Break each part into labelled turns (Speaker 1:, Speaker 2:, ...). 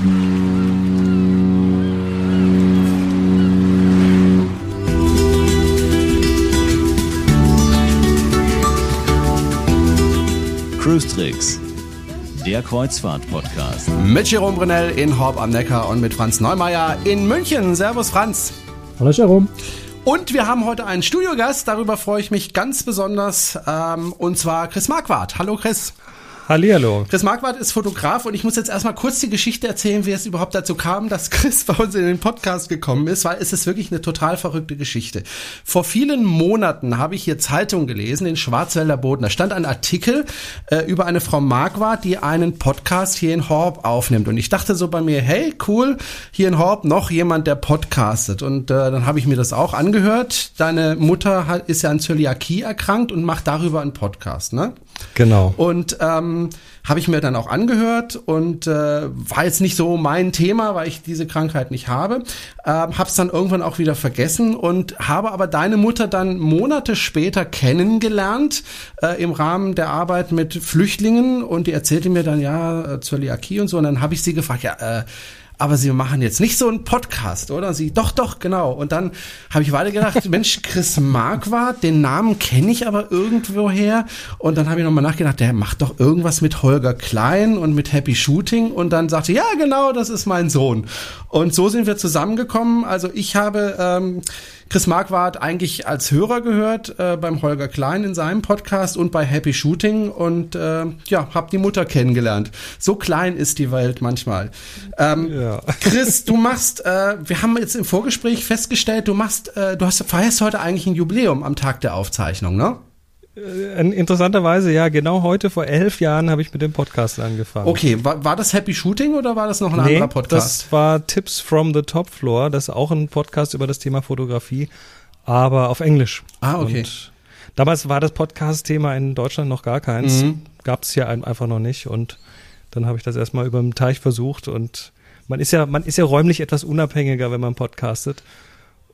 Speaker 1: Cruise Tricks, der Kreuzfahrt-Podcast.
Speaker 2: Mit Jerome Brunel in Horb am Neckar und mit Franz Neumeier in München. Servus Franz.
Speaker 3: Hallo Jerome.
Speaker 2: Und wir haben heute einen Studiogast, darüber freue ich mich ganz besonders, ähm, und zwar Chris Marquardt. Hallo Chris.
Speaker 3: Hallihallo.
Speaker 2: Chris Marquardt ist Fotograf und ich muss jetzt erstmal kurz die Geschichte erzählen, wie es überhaupt dazu kam, dass Chris bei uns in den Podcast gekommen ist, weil es ist wirklich eine total verrückte Geschichte. Vor vielen Monaten habe ich hier Zeitung gelesen, in Schwarzwälder Boden. Da stand ein Artikel äh, über eine Frau Marquardt, die einen Podcast hier in Horb aufnimmt. Und ich dachte so bei mir, hey, cool, hier in Horb noch jemand, der podcastet. Und äh, dann habe ich mir das auch angehört. Deine Mutter hat, ist ja an Zöliakie erkrankt und macht darüber einen Podcast, ne?
Speaker 3: Genau.
Speaker 2: Und ähm, habe ich mir dann auch angehört und äh, war jetzt nicht so mein Thema, weil ich diese Krankheit nicht habe. Ähm, habe es dann irgendwann auch wieder vergessen und habe aber deine Mutter dann Monate später kennengelernt äh, im Rahmen der Arbeit mit Flüchtlingen und die erzählte mir dann ja äh, Zöliakie und so und dann habe ich sie gefragt, ja, äh, aber Sie machen jetzt nicht so einen Podcast, oder? Sie, doch, doch, genau. Und dann habe ich weiter gedacht, Mensch, Chris Marquardt, den Namen kenne ich aber irgendwoher. Und dann habe ich nochmal nachgedacht, der macht doch irgendwas mit Holger Klein und mit Happy Shooting. Und dann sagte, ja, genau, das ist mein Sohn. Und so sind wir zusammengekommen. Also ich habe ähm, Chris Marquardt eigentlich als Hörer gehört äh, beim Holger Klein in seinem Podcast und bei Happy Shooting und äh, ja, habe die Mutter kennengelernt. So klein ist die Welt manchmal. Ähm, ja. Chris, du machst, äh, wir haben jetzt im Vorgespräch festgestellt, du machst, äh, du hast feierst heute eigentlich ein Jubiläum am Tag der Aufzeichnung, ne?
Speaker 3: Äh, interessanterweise, ja, genau heute vor elf Jahren habe ich mit dem Podcast angefangen.
Speaker 2: Okay, war, war das Happy Shooting oder war das noch ein
Speaker 3: nee,
Speaker 2: anderer Podcast?
Speaker 3: Das war Tips from the Top Floor, das ist auch ein Podcast über das Thema Fotografie, aber auf Englisch.
Speaker 2: Ah, okay.
Speaker 3: Und damals war das Podcast-Thema in Deutschland noch gar keins. Mhm. Gab es hier einfach noch nicht und dann habe ich das erstmal über den Teich versucht und man ist ja, man ist ja räumlich etwas unabhängiger, wenn man podcastet.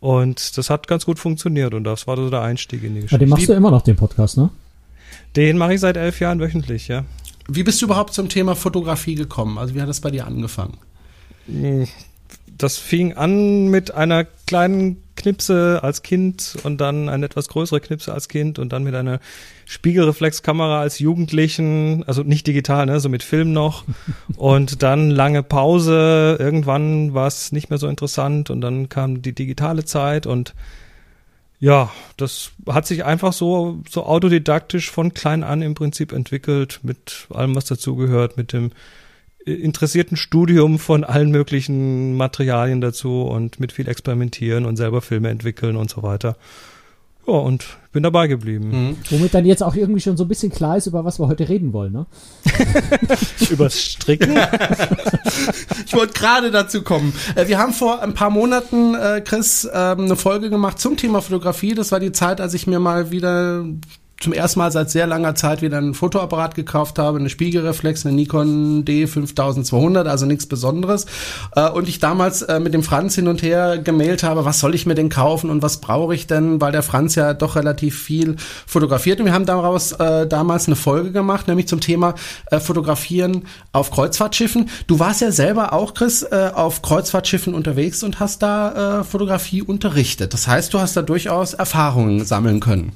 Speaker 3: Und das hat ganz gut funktioniert und das war so der Einstieg in die Geschichte. Ja,
Speaker 4: den machst du immer noch, den Podcast, ne?
Speaker 3: Den mache ich seit elf Jahren wöchentlich, ja.
Speaker 2: Wie bist du überhaupt zum Thema Fotografie gekommen? Also wie hat das bei dir angefangen?
Speaker 3: Das fing an mit einer kleinen Knipse als Kind und dann eine etwas größere Knipse als Kind und dann mit einer Spiegelreflexkamera als Jugendlichen, also nicht digital, ne, so mit Film noch. Und dann lange Pause. Irgendwann war es nicht mehr so interessant und dann kam die digitale Zeit und ja, das hat sich einfach so, so autodidaktisch von klein an im Prinzip entwickelt, mit allem, was dazugehört, mit dem interessierten Studium von allen möglichen Materialien dazu und mit viel Experimentieren und selber Filme entwickeln und so weiter. Ja, und bin dabei geblieben.
Speaker 4: Mhm. Womit dann jetzt auch irgendwie schon so ein bisschen klar ist, über was wir heute reden wollen, ne?
Speaker 3: Übers Stricken?
Speaker 2: ich wollte gerade dazu kommen. Äh, wir haben vor ein paar Monaten, äh, Chris, ähm, eine Folge gemacht zum Thema Fotografie. Das war die Zeit, als ich mir mal wieder zum ersten Mal seit sehr langer Zeit wieder einen Fotoapparat gekauft habe, eine Spiegelreflex, eine Nikon D5200, also nichts Besonderes. Äh, und ich damals äh, mit dem Franz hin und her gemailt habe, was soll ich mir denn kaufen und was brauche ich denn, weil der Franz ja doch relativ viel fotografiert. Und wir haben daraus äh, damals eine Folge gemacht, nämlich zum Thema Fotografieren auf Kreuzfahrtschiffen. Du warst ja selber auch, Chris, auf Kreuzfahrtschiffen unterwegs und hast da Fotografie unterrichtet. Das heißt, du hast da durchaus Erfahrungen sammeln können.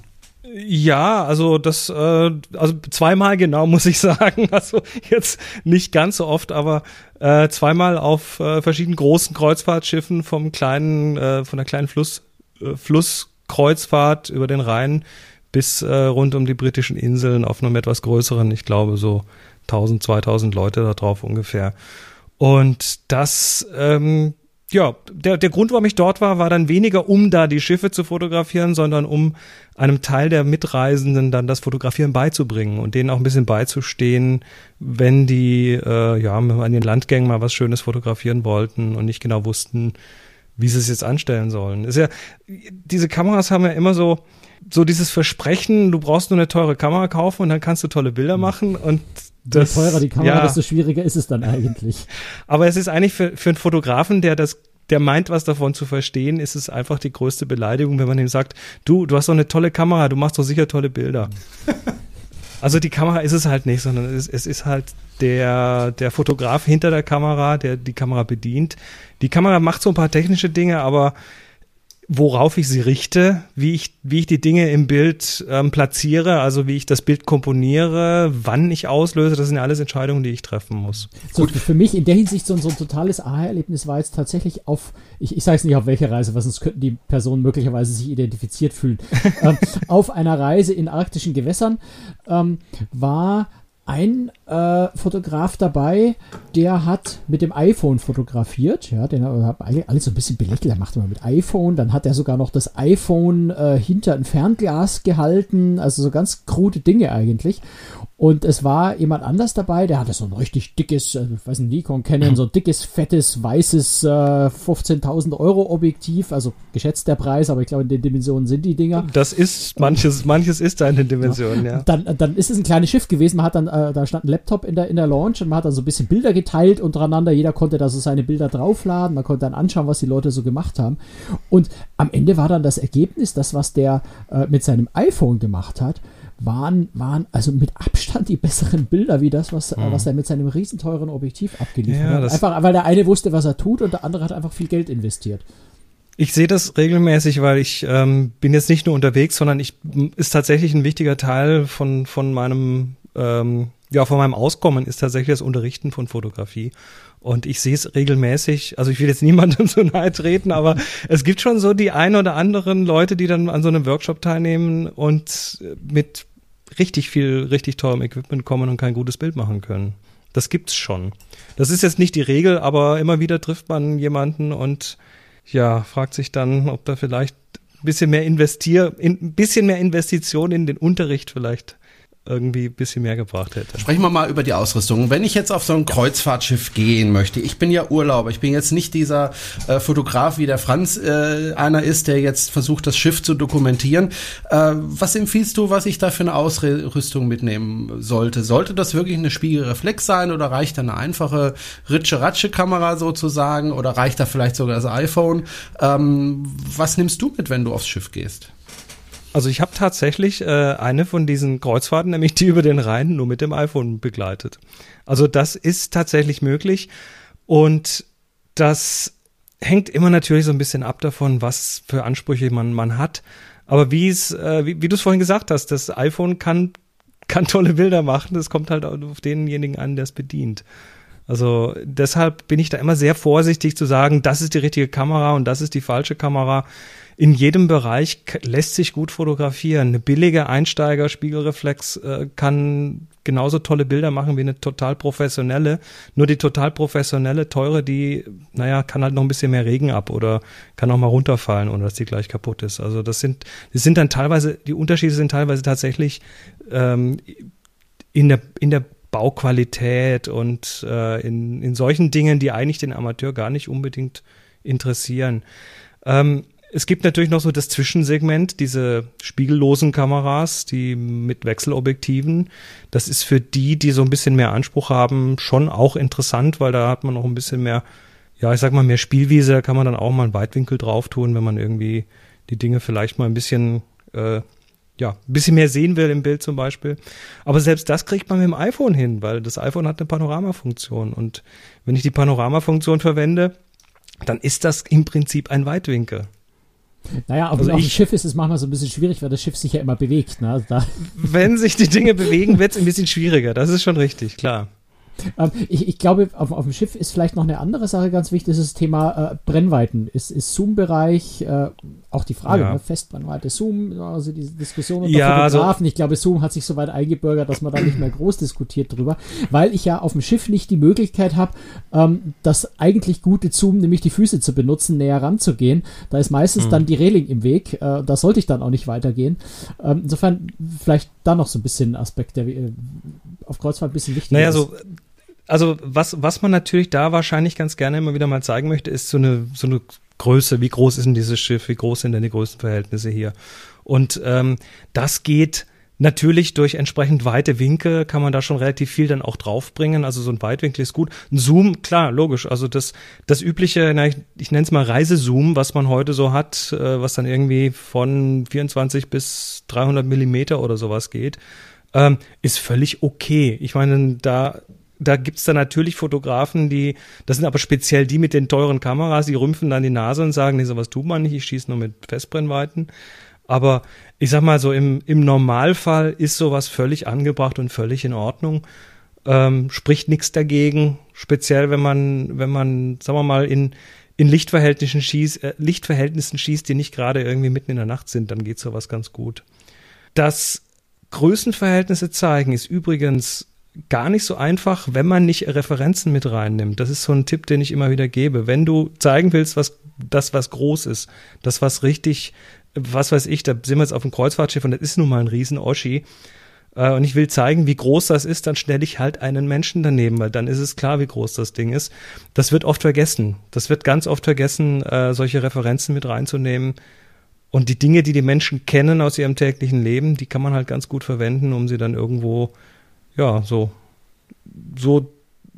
Speaker 3: Ja, also das, äh, also zweimal genau muss ich sagen. Also jetzt nicht ganz so oft, aber äh, zweimal auf äh, verschiedenen großen Kreuzfahrtschiffen vom kleinen, äh, von der kleinen Fluss, äh, Flusskreuzfahrt über den Rhein bis äh, rund um die britischen Inseln auf einem etwas größeren, ich glaube so 1000, 2000 Leute da drauf ungefähr. Und das ähm, ja, der, der Grund, warum ich dort war, war dann weniger, um da die Schiffe zu fotografieren, sondern um einem Teil der Mitreisenden dann das Fotografieren beizubringen und denen auch ein bisschen beizustehen, wenn die äh, ja an den Landgängen mal was Schönes fotografieren wollten und nicht genau wussten, wie sie es jetzt anstellen sollen. Ist ja, diese Kameras haben ja immer so, so dieses Versprechen, du brauchst nur eine teure Kamera kaufen und dann kannst du tolle Bilder hm. machen und
Speaker 4: das, Je teurer die Kamera, ja. desto schwieriger ist es dann eigentlich.
Speaker 3: Aber es ist eigentlich für, für einen Fotografen, der das der meint, was davon zu verstehen, ist es einfach die größte Beleidigung, wenn man ihm sagt, du, du hast doch eine tolle Kamera, du machst doch sicher tolle Bilder. Also die Kamera ist es halt nicht, sondern es, es ist halt der, der Fotograf hinter der Kamera, der die Kamera bedient. Die Kamera macht so ein paar technische Dinge, aber worauf ich sie richte, wie ich, wie ich die Dinge im Bild ähm, platziere, also wie ich das Bild komponiere, wann ich auslöse, das sind ja alles Entscheidungen, die ich treffen muss.
Speaker 4: So, Gut. Für mich in der Hinsicht so, so ein totales Aha-Erlebnis war jetzt tatsächlich auf, ich, ich sage es nicht auf welche Reise, weil sonst könnten die Personen möglicherweise sich identifiziert fühlen. ähm, auf einer Reise in arktischen Gewässern ähm, war ein äh, Fotograf dabei, der hat mit dem iPhone fotografiert. Ja, den hat alle, alle so ein bisschen belächelt. Er macht immer mit iPhone. Dann hat er sogar noch das iPhone äh, hinter ein Fernglas gehalten. Also so ganz krude Dinge eigentlich. Und es war jemand anders dabei, der hatte so ein richtig dickes, äh, ich weiß nicht, Nikon Canon, so ein dickes, fettes, weißes äh, 15.000 Euro Objektiv, also geschätzt der Preis, aber ich glaube in den Dimensionen sind die Dinger.
Speaker 3: Das ist, manches, manches ist da in den Dimensionen, ja. ja.
Speaker 4: Dann, dann ist es ein kleines Schiff gewesen, man hat dann, äh, da stand ein Laptop in der, in der Launch und man hat dann so ein bisschen Bilder geteilt untereinander, jeder konnte da so seine Bilder draufladen, man konnte dann anschauen, was die Leute so gemacht haben. Und am Ende war dann das Ergebnis, das, was der äh, mit seinem iPhone gemacht hat, waren, waren also mit Abstand die besseren Bilder wie das, was, mhm. was er mit seinem riesenteuren Objektiv abgeliefert ja, hat. Einfach, weil der eine wusste, was er tut und der andere hat einfach viel Geld investiert.
Speaker 3: Ich sehe das regelmäßig, weil ich ähm, bin jetzt nicht nur unterwegs, sondern ich ist tatsächlich ein wichtiger Teil von von meinem ähm, ja von meinem Auskommen ist tatsächlich das Unterrichten von Fotografie. Und ich sehe es regelmäßig, also ich will jetzt niemandem so nahe treten, aber es gibt schon so die ein oder anderen Leute, die dann an so einem Workshop teilnehmen und mit richtig viel, richtig teurem Equipment kommen und kein gutes Bild machen können. Das gibt's schon. Das ist jetzt nicht die Regel, aber immer wieder trifft man jemanden und ja, fragt sich dann, ob da vielleicht ein bisschen mehr investier, ein bisschen mehr Investition in den Unterricht vielleicht irgendwie ein bisschen mehr gebracht hätte.
Speaker 2: Sprechen wir mal über die Ausrüstung. Wenn ich jetzt auf so ein Kreuzfahrtschiff gehen möchte, ich bin ja Urlauber, ich bin jetzt nicht dieser äh, Fotograf, wie der Franz äh, einer ist, der jetzt versucht, das Schiff zu dokumentieren. Äh, was empfiehlst du, was ich da für eine Ausrüstung mitnehmen sollte? Sollte das wirklich eine Spiegelreflex sein oder reicht da eine einfache Ritsche-Ratsche-Kamera sozusagen oder reicht da vielleicht sogar das iPhone? Ähm, was nimmst du mit, wenn du aufs Schiff gehst?
Speaker 3: Also ich habe tatsächlich äh, eine von diesen Kreuzfahrten, nämlich die über den Rhein, nur mit dem iPhone begleitet. Also das ist tatsächlich möglich und das hängt immer natürlich so ein bisschen ab davon, was für Ansprüche man, man hat. Aber wie es, äh, wie, wie du es vorhin gesagt hast, das iPhone kann, kann tolle Bilder machen. Das kommt halt auf denjenigen an, der es bedient. Also deshalb bin ich da immer sehr vorsichtig zu sagen, das ist die richtige Kamera und das ist die falsche Kamera in jedem Bereich lässt sich gut fotografieren. Eine billige Einsteiger-Spiegelreflex äh, kann genauso tolle Bilder machen wie eine total professionelle. Nur die total professionelle, teure, die, naja, kann halt noch ein bisschen mehr Regen ab oder kann auch mal runterfallen, ohne dass die gleich kaputt ist. Also das sind, das sind dann teilweise, die Unterschiede sind teilweise tatsächlich ähm, in der, in der Bauqualität und äh, in, in solchen Dingen, die eigentlich den Amateur gar nicht unbedingt interessieren. Ähm, es gibt natürlich noch so das Zwischensegment, diese spiegellosen Kameras, die mit Wechselobjektiven. Das ist für die, die so ein bisschen mehr Anspruch haben, schon auch interessant, weil da hat man noch ein bisschen mehr, ja, ich sag mal, mehr Spielwiese. Da kann man dann auch mal einen Weitwinkel drauf tun, wenn man irgendwie die Dinge vielleicht mal ein bisschen, äh, ja, ein bisschen mehr sehen will im Bild zum Beispiel. Aber selbst das kriegt man mit dem iPhone hin, weil das iPhone hat eine Panoramafunktion. Und wenn ich die Panoramafunktion verwende, dann ist das im Prinzip ein Weitwinkel.
Speaker 4: Naja, auf, also auf dem Schiff ist es manchmal so ein bisschen schwierig, weil das Schiff sich ja immer bewegt. Ne?
Speaker 3: Da. Wenn sich die Dinge bewegen, wird es ein bisschen schwieriger. Das ist schon richtig, klar.
Speaker 4: Ähm, ich, ich, glaube, auf, auf, dem Schiff ist vielleicht noch eine andere Sache ganz wichtig, das ist das Thema äh, Brennweiten. Ist, ist Zoom-Bereich äh, auch die Frage, ja. ne? Festbrennweite, Zoom, also diese Diskussion unter ja, also Fotografen. Also, ich glaube, Zoom hat sich so weit eingebürgert, dass man da nicht mehr groß diskutiert drüber, weil ich ja auf dem Schiff nicht die Möglichkeit habe, ähm, das eigentlich gute Zoom, nämlich die Füße zu benutzen, näher ranzugehen. Da ist meistens mhm. dann die Reling im Weg. Äh, da sollte ich dann auch nicht weitergehen. Ähm, insofern vielleicht da noch so ein bisschen Aspekt, der äh, auf Kreuzfahrt ein bisschen wichtig
Speaker 3: naja, ist. So also was, was man natürlich da wahrscheinlich ganz gerne immer wieder mal zeigen möchte, ist so eine, so eine Größe. Wie groß ist denn dieses Schiff? Wie groß sind denn die größten Verhältnisse hier? Und ähm, das geht natürlich durch entsprechend weite Winkel kann man da schon relativ viel dann auch draufbringen. Also so ein Weitwinkel ist gut. Ein Zoom, klar, logisch. Also das, das übliche, na, ich, ich nenne es mal Reisezoom, was man heute so hat, äh, was dann irgendwie von 24 bis 300 Millimeter oder sowas geht ähm, ist völlig okay. Ich meine, da da gibt's dann natürlich Fotografen, die, das sind aber speziell die mit den teuren Kameras, die rümpfen dann die Nase und sagen, nee, sowas tut man nicht, ich schieße nur mit Festbrennweiten. Aber ich sag mal so, im, im Normalfall ist sowas völlig angebracht und völlig in Ordnung. Ähm, spricht nichts dagegen, speziell wenn man, wenn man, sagen wir mal, in, in Lichtverhältnissen schießt, äh, Lichtverhältnissen schießt, die nicht gerade irgendwie mitten in der Nacht sind, dann geht sowas ganz gut. Das Größenverhältnisse zeigen ist übrigens gar nicht so einfach, wenn man nicht Referenzen mit reinnimmt. Das ist so ein Tipp, den ich immer wieder gebe. Wenn du zeigen willst, was das, was groß ist, das, was richtig, was weiß ich, da sind wir jetzt auf dem Kreuzfahrtschiff und das ist nun mal ein Riesen-Oschi. Äh, und ich will zeigen, wie groß das ist, dann stelle ich halt einen Menschen daneben, weil dann ist es klar, wie groß das Ding ist. Das wird oft vergessen. Das wird ganz oft vergessen, äh, solche Referenzen mit reinzunehmen. Und die Dinge, die die Menschen kennen aus ihrem täglichen Leben, die kann man halt ganz gut verwenden, um sie dann irgendwo ja, so, so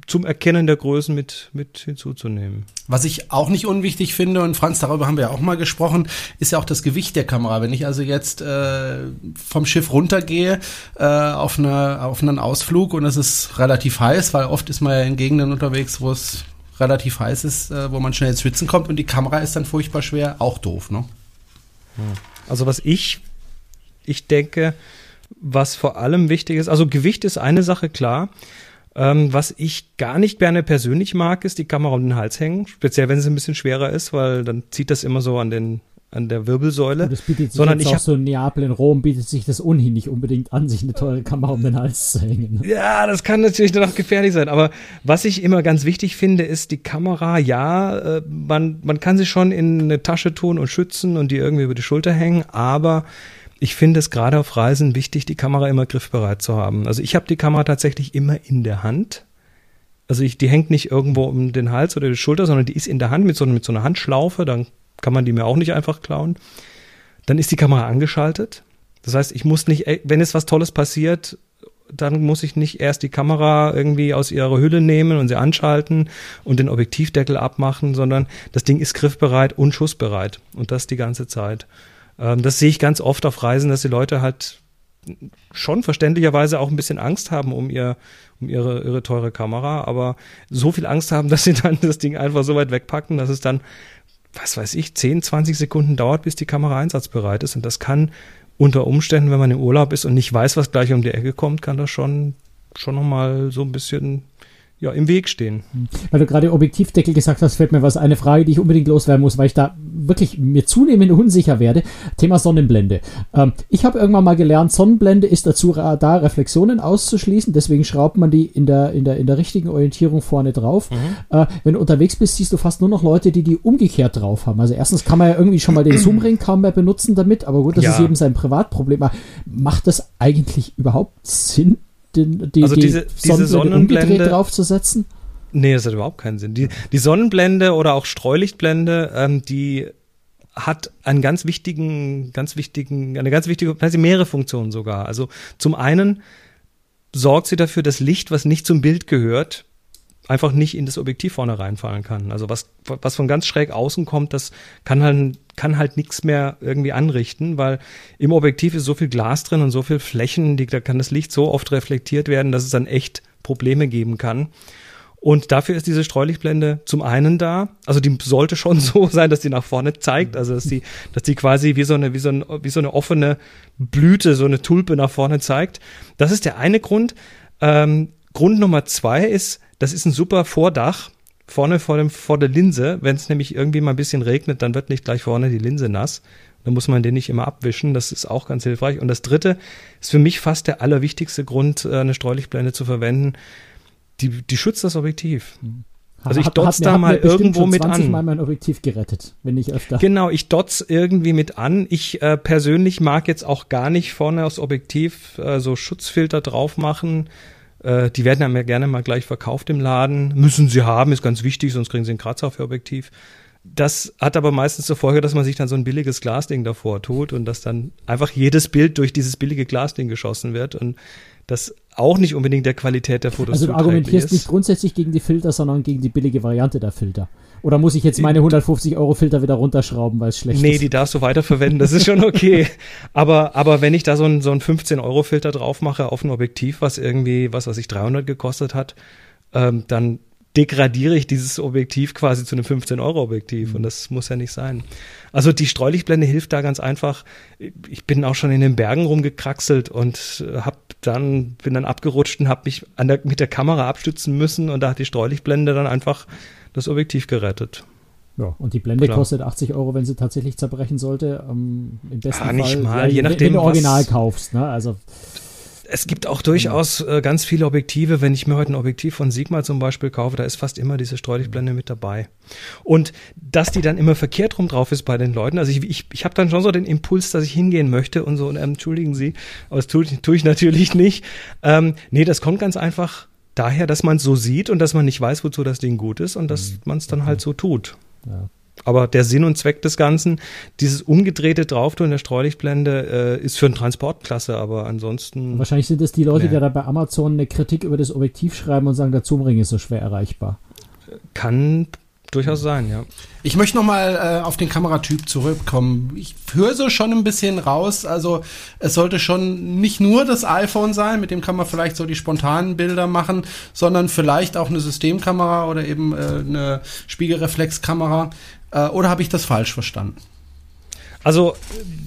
Speaker 3: zum Erkennen der Größen mit, mit hinzuzunehmen.
Speaker 2: Was ich auch nicht unwichtig finde, und Franz, darüber haben wir ja auch mal gesprochen, ist ja auch das Gewicht der Kamera. Wenn ich also jetzt äh, vom Schiff runtergehe äh, auf, eine, auf einen Ausflug und es ist relativ heiß, weil oft ist man ja in Gegenden unterwegs, wo es relativ heiß ist, äh, wo man schnell ins Schwitzen kommt und die Kamera ist dann furchtbar schwer, auch doof, ne?
Speaker 3: Also was ich, ich denke, was vor allem wichtig ist, also Gewicht ist eine Sache, klar. Ähm, was ich gar nicht gerne persönlich mag, ist die Kamera um den Hals hängen, speziell wenn es ein bisschen schwerer ist, weil dann zieht das immer so an den an der Wirbelsäule.
Speaker 4: Und das bietet sich
Speaker 3: sondern ich
Speaker 4: auch so in Neapel, in Rom bietet sich das ohnehin nicht unbedingt an, sich eine teure Kamera um den Hals zu hängen.
Speaker 3: Ja, das kann natürlich dann auch gefährlich sein. Aber was ich immer ganz wichtig finde, ist die Kamera. Ja, äh, man, man kann sie schon in eine Tasche tun und schützen und die irgendwie über die Schulter hängen, aber ich finde es gerade auf Reisen wichtig, die Kamera immer griffbereit zu haben. Also ich habe die Kamera tatsächlich immer in der Hand. Also ich, die hängt nicht irgendwo um den Hals oder die Schulter, sondern die ist in der Hand mit so, mit so einer Handschlaufe. Dann kann man die mir auch nicht einfach klauen. Dann ist die Kamera angeschaltet. Das heißt, ich muss nicht, wenn es was Tolles passiert, dann muss ich nicht erst die Kamera irgendwie aus ihrer Hülle nehmen und sie anschalten und den Objektivdeckel abmachen, sondern das Ding ist griffbereit und schussbereit. Und das die ganze Zeit. Ähm, das sehe ich ganz oft auf Reisen, dass die Leute halt schon verständlicherweise auch ein bisschen Angst haben um ihr um ihre ihre teure Kamera, aber so viel Angst haben, dass sie dann das Ding einfach so weit wegpacken, dass es dann was weiß ich 10, 20 Sekunden dauert, bis die Kamera einsatzbereit ist. Und das kann unter Umständen, wenn man im Urlaub ist und nicht weiß, was gleich um die Ecke kommt, kann das schon schon noch mal so ein bisschen ja, im Weg stehen.
Speaker 4: Weil du gerade Objektivdeckel gesagt hast, fällt mir was eine Frage, die ich unbedingt loswerden muss, weil ich da wirklich mir zunehmend unsicher werde. Thema Sonnenblende. Ähm, ich habe irgendwann mal gelernt, Sonnenblende ist dazu da, Reflexionen auszuschließen, deswegen schraubt man die in der, in der, in der richtigen Orientierung vorne drauf. Mhm. Äh, wenn du unterwegs bist, siehst du fast nur noch Leute, die die umgekehrt drauf haben. Also erstens kann man ja irgendwie schon mal den Zoomring kaum mehr benutzen damit, aber gut, das ja. ist eben sein Privatproblem. Aber macht das eigentlich überhaupt Sinn? Den, die,
Speaker 3: also diese, die diese Sonnenblende
Speaker 4: draufzusetzen?
Speaker 3: Nee, das hat überhaupt keinen Sinn. Die, die Sonnenblende oder auch Streulichtblende, ähm, die hat einen ganz wichtigen, ganz wichtigen, eine ganz wichtige, also mehrere Funktionen sogar. Also zum einen sorgt sie dafür, dass Licht, was nicht zum Bild gehört, einfach nicht in das Objektiv vorne reinfallen kann. Also was, was von ganz schräg außen kommt, das kann halt, kann halt nichts mehr irgendwie anrichten, weil im Objektiv ist so viel Glas drin und so viel Flächen, die, da kann das Licht so oft reflektiert werden, dass es dann echt Probleme geben kann. Und dafür ist diese Streulichtblende zum einen da, also die sollte schon so sein, dass die nach vorne zeigt, also dass die, dass die quasi wie so eine, wie so, ein, wie so eine offene Blüte, so eine Tulpe nach vorne zeigt. Das ist der eine Grund. Ähm, Grund Nummer zwei ist, das ist ein super Vordach vorne vor, dem, vor der Linse. Wenn es nämlich irgendwie mal ein bisschen regnet, dann wird nicht gleich vorne die Linse nass. Dann muss man den nicht immer abwischen. Das ist auch ganz hilfreich. Und das dritte ist für mich fast der allerwichtigste Grund, äh, eine Streulichtblende zu verwenden. Die, die schützt das Objektiv. Also ich dotz da mal irgendwo mit an.
Speaker 4: Mal mein Objektiv gerettet, wenn nicht öfter.
Speaker 3: Genau, ich dotz irgendwie mit an. Ich äh, persönlich mag jetzt auch gar nicht vorne aufs Objektiv äh, so Schutzfilter drauf machen. Äh, die werden ja gerne mal gleich verkauft im Laden. Müssen sie haben, ist ganz wichtig, sonst kriegen sie einen Kratzer für Objektiv. Das hat aber meistens zur Folge, dass man sich dann so ein billiges Glasding davor tut und dass dann einfach jedes Bild durch dieses billige Glasding geschossen wird und das auch nicht unbedingt der Qualität der Fotos
Speaker 4: Also du argumentierst ist. nicht grundsätzlich gegen die Filter, sondern gegen die billige Variante der Filter. Oder muss ich jetzt meine 150 Euro Filter wieder runterschrauben, weil es schlecht
Speaker 3: nee,
Speaker 4: ist?
Speaker 3: Nee, die darfst du weiterverwenden, das ist schon okay. aber, aber wenn ich da so ein, so ein 15 Euro Filter drauf mache auf ein Objektiv, was irgendwie, was weiß ich, 300 gekostet hat, ähm, dann degradiere ich dieses Objektiv quasi zu einem 15-Euro-Objektiv mhm. und das muss ja nicht sein. Also die Streulichtblende hilft da ganz einfach. Ich bin auch schon in den Bergen rumgekraxelt und hab dann bin dann abgerutscht und habe mich an der, mit der Kamera abstützen müssen und da hat die Streulichtblende dann einfach das Objektiv gerettet.
Speaker 4: Ja, und die Blende Klar. kostet 80 Euro, wenn sie tatsächlich zerbrechen sollte. Ähm, Im besten
Speaker 3: ja, nicht
Speaker 4: Fall,
Speaker 3: mal,
Speaker 4: ja,
Speaker 3: je nachdem,
Speaker 4: wenn du Original kaufst. Ne? Also
Speaker 3: es gibt auch durchaus äh, ganz viele Objektive. Wenn ich mir heute ein Objektiv von Sigma zum Beispiel kaufe, da ist fast immer diese Streulichtblende mit dabei. Und dass die dann immer verkehrt rum drauf ist bei den Leuten. Also ich, ich, ich habe dann schon so den Impuls, dass ich hingehen möchte und so, und, ähm, entschuldigen Sie, aber das tue, tue ich natürlich nicht. Ähm, nee, das kommt ganz einfach daher, dass man es so sieht und dass man nicht weiß, wozu das Ding gut ist und dass mhm. man es dann halt so tut. Ja. Aber der Sinn und Zweck des Ganzen, dieses umgedrehte Drauftun der Streulichtblende, äh, ist für einen Transportklasse, aber ansonsten.
Speaker 4: Wahrscheinlich sind es die Leute, nee. die da bei Amazon eine Kritik über das Objektiv schreiben und sagen, der Zoomring ist so schwer erreichbar.
Speaker 3: Kann durchaus sein, ja.
Speaker 2: Ich möchte noch mal äh, auf den Kameratyp zurückkommen. Ich höre so schon ein bisschen raus. Also es sollte schon nicht nur das iPhone sein, mit dem kann man vielleicht so die spontanen Bilder machen, sondern vielleicht auch eine Systemkamera oder eben äh, eine Spiegelreflexkamera. Äh, oder habe ich das falsch verstanden?
Speaker 3: Also,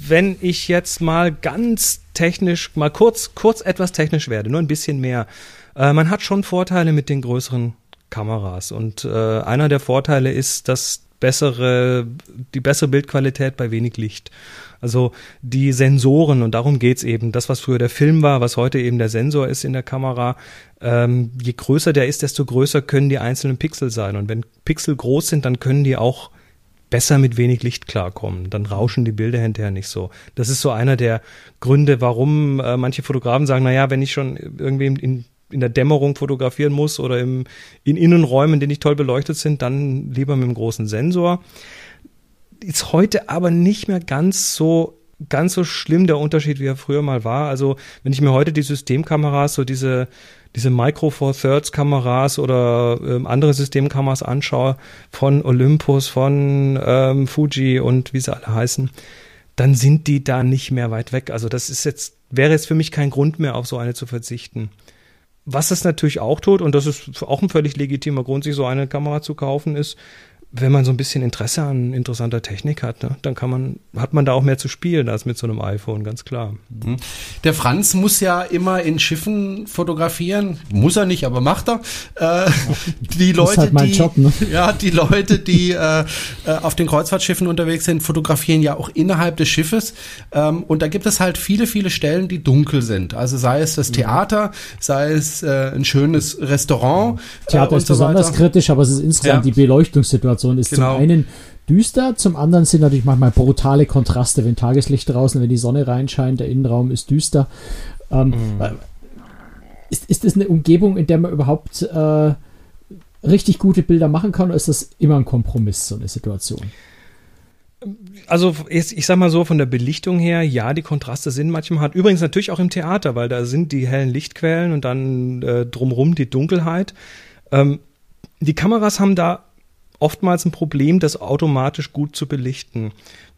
Speaker 3: wenn ich jetzt mal ganz technisch, mal kurz, kurz etwas technisch werde, nur ein bisschen mehr. Äh, man hat schon Vorteile mit den größeren Kameras und äh, einer der Vorteile ist, dass bessere, die bessere Bildqualität bei wenig Licht. Also die Sensoren, und darum geht's eben, das, was früher der Film war, was heute eben der Sensor ist in der Kamera, ähm, je größer der ist, desto größer können die einzelnen Pixel sein. Und wenn Pixel groß sind, dann können die auch besser mit wenig Licht klarkommen. Dann rauschen die Bilder hinterher nicht so. Das ist so einer der Gründe, warum äh, manche Fotografen sagen, na ja, wenn ich schon irgendwie in, in der Dämmerung fotografieren muss oder im, in Innenräumen, die nicht toll beleuchtet sind, dann lieber mit einem großen Sensor. Ist heute aber nicht mehr ganz so ganz so schlimm der Unterschied, wie er früher mal war. Also wenn ich mir heute die Systemkameras, so diese diese Micro Four Thirds Kameras oder ähm, andere Systemkameras anschaue von Olympus, von ähm, Fuji und wie sie alle heißen, dann sind die da nicht mehr weit weg. Also das ist jetzt wäre jetzt für mich kein Grund mehr auf so eine zu verzichten. Was es natürlich auch tut, und das ist auch ein völlig legitimer Grund, sich so eine Kamera zu kaufen, ist, wenn man so ein bisschen Interesse an interessanter Technik hat, ne, dann kann man, hat man da auch mehr zu spielen als mit so einem iPhone, ganz klar.
Speaker 2: Mhm. Der Franz muss ja immer in Schiffen fotografieren. Muss er nicht, aber macht er. Äh, die Leute, halt die, Job, ne? ja, die Leute, die äh, äh, auf den Kreuzfahrtschiffen unterwegs sind, fotografieren ja auch innerhalb des Schiffes. Ähm, und da gibt es halt viele, viele Stellen, die dunkel sind. Also sei es das Theater, sei es äh, ein schönes Restaurant.
Speaker 4: Theater äh, ist so besonders weiter. kritisch, aber es ist insgesamt ja. die Beleuchtungssituation Situation ist genau. zum einen düster, zum anderen sind natürlich manchmal brutale Kontraste, wenn Tageslicht draußen, wenn die Sonne reinscheint, der Innenraum ist düster. Ähm. Äh, ist, ist das eine Umgebung, in der man überhaupt äh, richtig gute Bilder machen kann oder ist das immer ein Kompromiss, so eine Situation?
Speaker 3: Also ich sag mal so, von der Belichtung her, ja, die Kontraste sind manchmal hart. Übrigens natürlich auch im Theater, weil da sind die hellen Lichtquellen und dann äh, drumrum die Dunkelheit. Ähm, die Kameras haben da oftmals ein Problem, das automatisch gut zu belichten,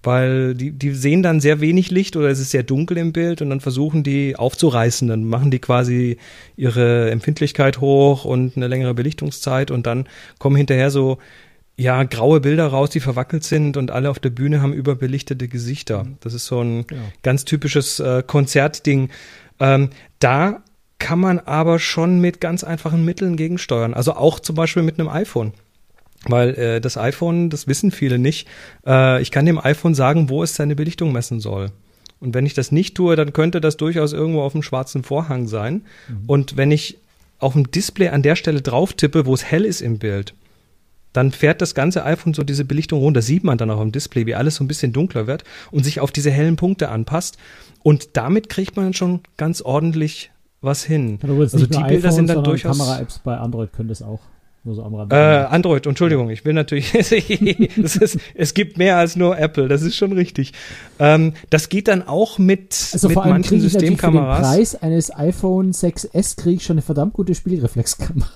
Speaker 3: weil die, die sehen dann sehr wenig Licht oder es ist sehr dunkel im Bild und dann versuchen die aufzureißen, dann machen die quasi ihre Empfindlichkeit hoch und eine längere Belichtungszeit und dann kommen hinterher so ja, graue Bilder raus, die verwackelt sind und alle auf der Bühne haben überbelichtete Gesichter. Das ist so ein ja. ganz typisches äh, Konzertding. Ähm, da kann man aber schon mit ganz einfachen Mitteln gegensteuern. Also auch zum Beispiel mit einem iPhone. Weil äh, das iPhone, das wissen viele nicht, äh, ich kann dem iPhone sagen, wo es seine Belichtung messen soll. Und wenn ich das nicht tue, dann könnte das durchaus irgendwo auf dem schwarzen Vorhang sein. Mhm. Und wenn ich auf dem Display an der Stelle drauf tippe, wo es hell ist im Bild, dann fährt das ganze iPhone so diese Belichtung runter. Sieht man dann auch am Display, wie alles so ein bisschen dunkler wird und sich auf diese hellen Punkte anpasst. Und damit kriegt man schon ganz ordentlich was hin.
Speaker 4: Also die Bilder sind dann durchaus. Kamera-Apps bei Android können das auch.
Speaker 3: Nur so am Rand. Äh, Android, Entschuldigung, ich will natürlich, es, ist, es gibt mehr als nur Apple, das ist schon richtig. Ähm, das geht dann auch mit,
Speaker 4: also
Speaker 3: mit
Speaker 4: vor allem manchen Systemkameras. Für den Preis eines iPhone 6S kriege ich schon eine verdammt gute Spielreflexkamera.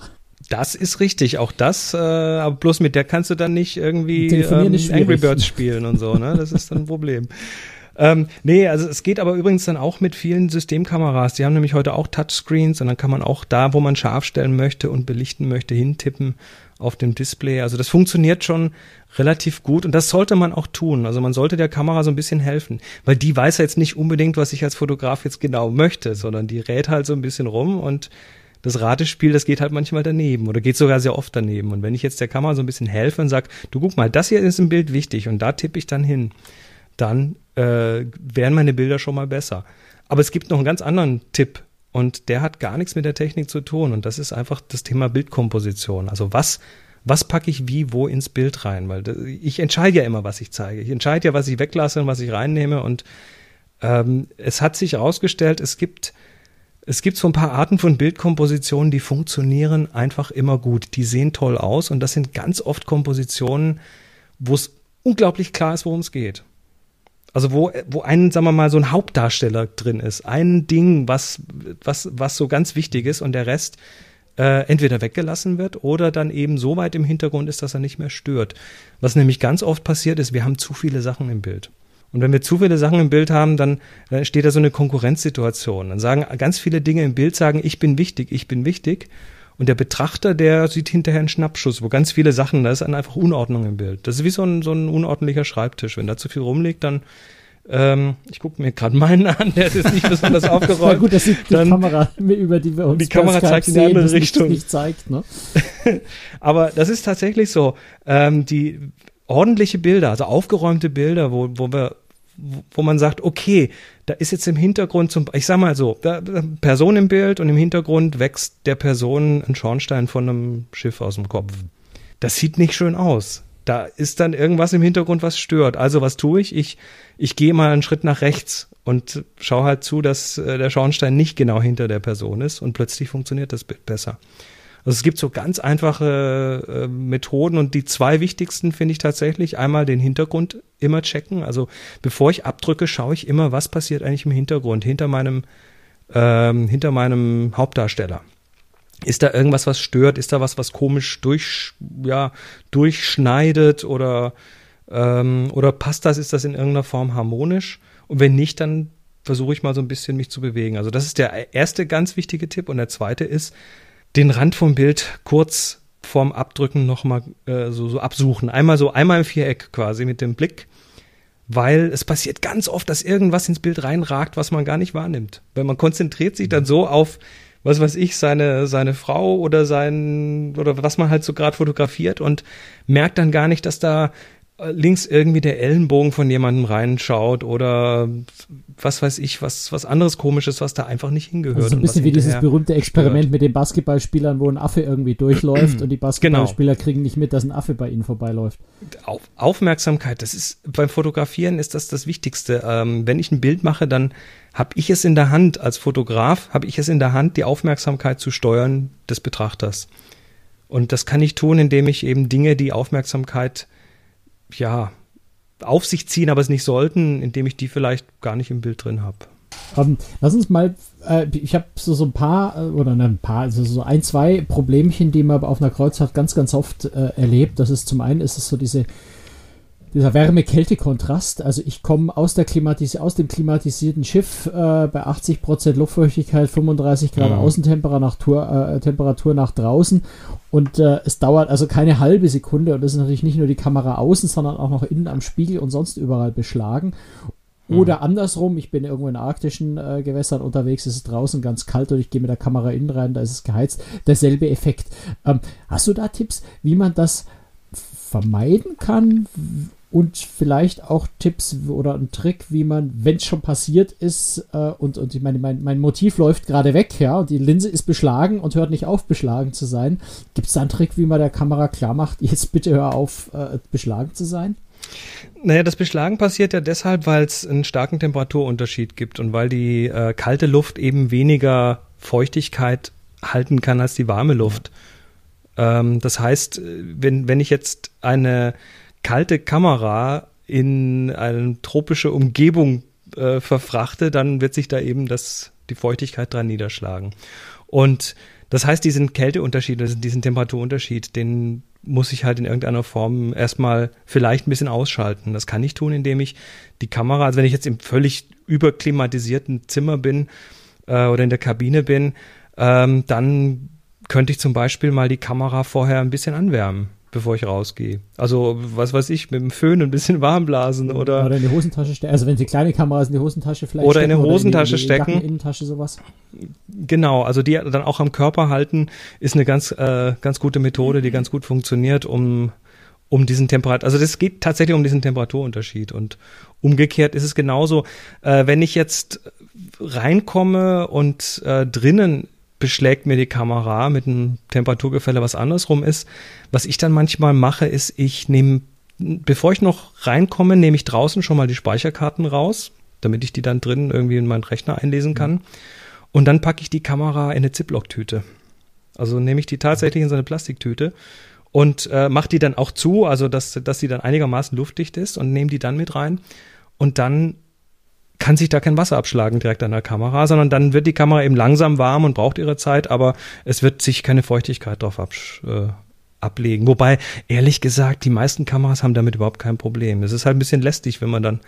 Speaker 3: Das ist richtig, auch das, äh, aber bloß mit der kannst du dann nicht irgendwie ähm, Angry. Birds spielen und so, ne? Das ist dann ein Problem. Ähm, nee, also es geht aber übrigens dann auch mit vielen Systemkameras. Die haben nämlich heute auch Touchscreens und dann kann man auch da, wo man scharf stellen möchte und belichten möchte, hintippen auf dem Display. Also das funktioniert schon relativ gut und das sollte man auch tun. Also man sollte der Kamera so ein bisschen helfen, weil die weiß ja jetzt nicht unbedingt, was ich als Fotograf jetzt genau möchte, sondern die rät halt so ein bisschen rum und das Ratespiel, das geht halt manchmal daneben oder geht sogar sehr oft daneben. Und wenn ich jetzt der Kamera so ein bisschen helfe und sage, du guck mal, das hier ist im Bild wichtig und da tippe ich dann hin, dann äh, wären meine Bilder schon mal besser. Aber es gibt noch einen ganz anderen Tipp und der hat gar nichts mit der Technik zu tun und das ist einfach das Thema Bildkomposition. Also was was packe ich wie wo ins Bild rein? Weil ich entscheide ja immer, was ich zeige. Ich entscheide ja, was ich weglasse und was ich reinnehme und ähm, es hat sich herausgestellt, es gibt es gibt so ein paar Arten von Bildkompositionen, die funktionieren einfach immer gut. Die sehen toll aus und das sind ganz oft Kompositionen, wo es unglaublich klar ist, worum es geht. Also wo, wo ein, sagen wir mal, so ein Hauptdarsteller drin ist. Ein Ding, was, was, was so ganz wichtig ist und der Rest äh, entweder weggelassen wird oder dann eben so weit im Hintergrund ist, dass er nicht mehr stört. Was nämlich ganz oft passiert ist, wir haben zu viele Sachen im Bild. Und wenn wir zu viele Sachen im Bild haben, dann, dann entsteht da so eine Konkurrenzsituation. Dann sagen ganz viele Dinge im Bild, sagen, ich bin wichtig, ich bin wichtig. Und der Betrachter, der sieht hinterher einen Schnappschuss, wo ganz viele Sachen, da ist dann einfach Unordnung im Bild. Das ist wie so ein, so ein unordentlicher Schreibtisch. Wenn da zu viel rumliegt, dann, ähm, ich gucke mir gerade meinen an, der ist nicht besonders aufgeräumt.
Speaker 4: gut, das sieht die
Speaker 3: Dann-
Speaker 4: Kamera, über die wir uns
Speaker 3: Die Kamera zeigt in die andere
Speaker 4: das nicht-
Speaker 3: Richtung.
Speaker 4: nicht zeigt, ne?
Speaker 3: Aber das ist tatsächlich so. Ähm, die ordentliche Bilder, also aufgeräumte Bilder, wo, wo wir, wo- man sagt, okay, da ist jetzt im Hintergrund zum, ich sag mal so, da, da Person im Bild und im Hintergrund wächst der Person ein Schornstein von einem Schiff aus dem Kopf. Das sieht nicht schön aus. Da ist dann irgendwas im Hintergrund, was stört. Also was tue ich? Ich, ich gehe mal einen Schritt nach rechts und schaue halt zu, dass äh, der Schornstein nicht genau hinter der Person ist und plötzlich funktioniert das Bild besser. Also es gibt so ganz einfache äh, Methoden und die zwei wichtigsten finde ich tatsächlich einmal den Hintergrund immer checken. Also bevor ich abdrücke, schaue ich immer, was passiert eigentlich im Hintergrund, hinter meinem, ähm, hinter meinem Hauptdarsteller. Ist da irgendwas, was stört? Ist da was, was komisch durch, ja, durchschneidet oder, ähm, oder passt das? Ist das in irgendeiner Form harmonisch? Und wenn nicht, dann versuche ich mal so ein bisschen mich zu bewegen. Also das ist der erste ganz wichtige Tipp. Und der zweite ist, den Rand vom Bild kurz vorm Abdrücken nochmal äh, so, so absuchen. Einmal so, einmal im Viereck quasi mit dem Blick. Weil es passiert ganz oft, dass irgendwas ins Bild reinragt, was man gar nicht wahrnimmt. Weil man konzentriert sich dann so auf, was weiß ich, seine, seine Frau oder sein, oder was man halt so gerade fotografiert und merkt dann gar nicht, dass da links irgendwie der Ellenbogen von jemandem reinschaut oder was weiß ich, was, was anderes komisches, was da einfach nicht hingehört.
Speaker 4: Also so ein bisschen wie dieses berühmte Experiment
Speaker 3: stört.
Speaker 4: mit den Basketballspielern, wo ein Affe irgendwie durchläuft und die Basketballspieler kriegen nicht mit, dass ein Affe bei ihnen vorbeiläuft.
Speaker 3: Auf, Aufmerksamkeit, das ist beim Fotografieren ist das das Wichtigste. Ähm, wenn ich ein Bild mache, dann habe ich es in der Hand als Fotograf, habe ich es in der Hand, die Aufmerksamkeit zu steuern des Betrachters. Und das kann ich tun, indem ich eben Dinge, die Aufmerksamkeit ja auf sich ziehen, aber es nicht sollten, indem ich die vielleicht gar nicht im Bild drin habe.
Speaker 4: Ähm, lass uns mal, äh, ich habe so, so ein paar, äh, oder ne, ein paar, also so ein, zwei Problemchen, die man auf einer Kreuzfahrt ganz, ganz oft äh, erlebt. Das ist zum einen ist es so diese, dieser Wärme-Kälte-Kontrast. Also ich komme aus, der Klimatis aus dem klimatisierten Schiff äh, bei 80% Luftfeuchtigkeit, 35 Grad
Speaker 3: Mhm.
Speaker 4: Außentemperatur äh, Temperatur nach draußen und äh, es dauert also keine halbe Sekunde und das ist natürlich nicht nur die Kamera außen, sondern auch noch innen am Spiegel und sonst überall beschlagen. Oder andersrum, ich bin irgendwo in arktischen äh, Gewässern unterwegs, es ist draußen ganz kalt und ich gehe mit der Kamera innen rein, da ist es geheizt. Derselbe Effekt. Ähm, hast du da Tipps, wie man das vermeiden kann? Und vielleicht auch Tipps oder ein Trick, wie man, wenn es schon passiert ist, äh, und, und ich meine, mein, mein Motiv läuft gerade weg, ja, und die Linse ist beschlagen und hört nicht auf, beschlagen zu sein. Gibt es da einen Trick, wie man der Kamera klar macht, jetzt bitte hör auf, äh, beschlagen zu sein?
Speaker 3: Naja, das Beschlagen passiert ja deshalb, weil es einen starken Temperaturunterschied gibt und weil die äh, kalte Luft eben weniger Feuchtigkeit halten kann als die warme Luft. Ähm, das heißt, äh, wenn, wenn ich jetzt eine kalte Kamera in eine tropische Umgebung äh, verfrachte, dann wird sich da eben das, die Feuchtigkeit dran niederschlagen. Und Das heißt, diesen Kälteunterschied, diesen Temperaturunterschied, den muss ich halt in irgendeiner Form erstmal vielleicht ein bisschen ausschalten. Das kann ich tun, indem ich die Kamera, also wenn ich jetzt im völlig überklimatisierten Zimmer bin äh, oder in der Kabine bin, ähm, dann könnte ich zum Beispiel mal die Kamera vorher ein bisschen anwärmen bevor ich rausgehe. Also, was weiß ich, mit dem Föhn ein bisschen warm blasen oder.
Speaker 4: Oder in die Hosentasche stecken. Also, wenn sie kleine Kameras in die Hosentasche vielleicht
Speaker 3: Oder in die Hosentasche in die, in die stecken.
Speaker 4: Innentasche, sowas.
Speaker 3: Genau, also die dann auch am Körper halten, ist eine ganz, äh, ganz gute Methode, die ganz gut funktioniert, um, um diesen Temperatur, also das geht tatsächlich um diesen Temperaturunterschied und umgekehrt ist es genauso, äh, wenn ich jetzt reinkomme und äh, drinnen beschlägt mir die Kamera mit einem Temperaturgefälle, was andersrum ist. Was ich dann manchmal mache, ist, ich nehme, bevor ich noch reinkomme, nehme ich draußen schon mal die Speicherkarten raus, damit ich die dann drinnen irgendwie in meinen Rechner einlesen kann. Und dann packe ich die Kamera in eine Ziplock-Tüte. Also nehme ich die tatsächlich in so eine Plastiktüte und äh, mache die dann auch zu, also dass, dass sie dann einigermaßen luftdicht ist und nehme die dann mit rein. Und dann kann sich da kein Wasser abschlagen direkt an der Kamera, sondern dann wird die Kamera eben langsam warm und braucht ihre Zeit, aber es wird sich keine Feuchtigkeit drauf absch äh, ablegen. Wobei, ehrlich gesagt, die meisten Kameras haben damit überhaupt kein Problem. Es ist halt ein bisschen lästig, wenn man dann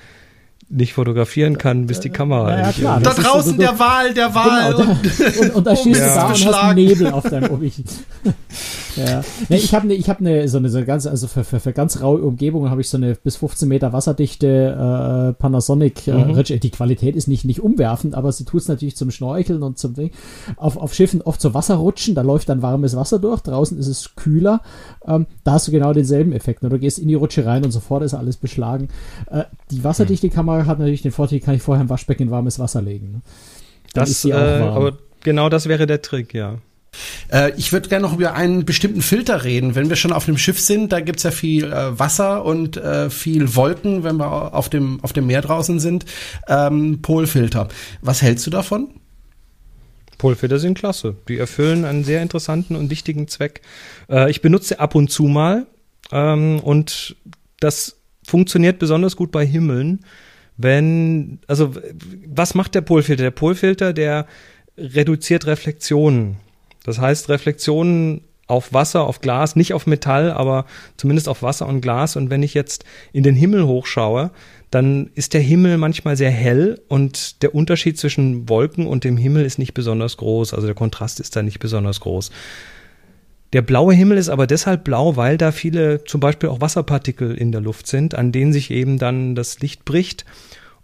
Speaker 3: nicht fotografieren kann, bis die Kamera.
Speaker 2: Ja, klar, da draußen so, der Wal, der Wal.
Speaker 4: Genau, und, und, und, da stehst du da und hast Nebel auf deinem Objektiv. ja. Nee, ich habe ne, ich hab ne, so eine so ganz, also für, für, für ganz raue Umgebungen habe ich so eine bis 15 Meter wasserdichte äh, Panasonic äh, mhm. Die Qualität ist nicht, nicht umwerfend, aber sie tut es natürlich zum Schnorcheln und zum Ding. Auf, auf Schiffen oft so Wasserrutschen, da läuft dann warmes Wasser durch, draußen ist es kühler. Ähm, da hast du genau denselben Effekt. Ne? Du gehst in die Rutsche rein und sofort ist alles beschlagen. Äh, die wasserdichte mhm. Kamera hat natürlich den Vorteil, kann ich vorher im Waschbecken in warmes Wasser legen. Ne?
Speaker 3: Das, äh, aber genau das wäre der Trick, ja.
Speaker 2: Äh, ich würde gerne noch über einen bestimmten Filter reden. Wenn wir schon auf dem Schiff sind, da gibt's ja viel äh, Wasser und äh, viel Wolken, wenn wir auf dem, auf dem Meer draußen sind. Ähm, Polfilter. Was hältst du davon?
Speaker 3: Polfilter sind klasse. Die erfüllen einen sehr interessanten und wichtigen Zweck. Äh, ich benutze ab und zu mal ähm, und das funktioniert besonders gut bei Himmeln. Wenn, also was macht der Polfilter? Der Polfilter, der reduziert Reflexionen. Das heißt, Reflexionen auf Wasser, auf Glas, nicht auf Metall, aber zumindest auf Wasser und Glas. Und wenn ich jetzt in den Himmel hochschaue, dann ist der Himmel manchmal sehr hell und der Unterschied zwischen Wolken und dem Himmel ist nicht besonders groß. Also der Kontrast ist da nicht besonders groß. Der blaue Himmel ist aber deshalb blau, weil da viele zum Beispiel auch Wasserpartikel in der Luft sind, an denen sich eben dann das Licht bricht.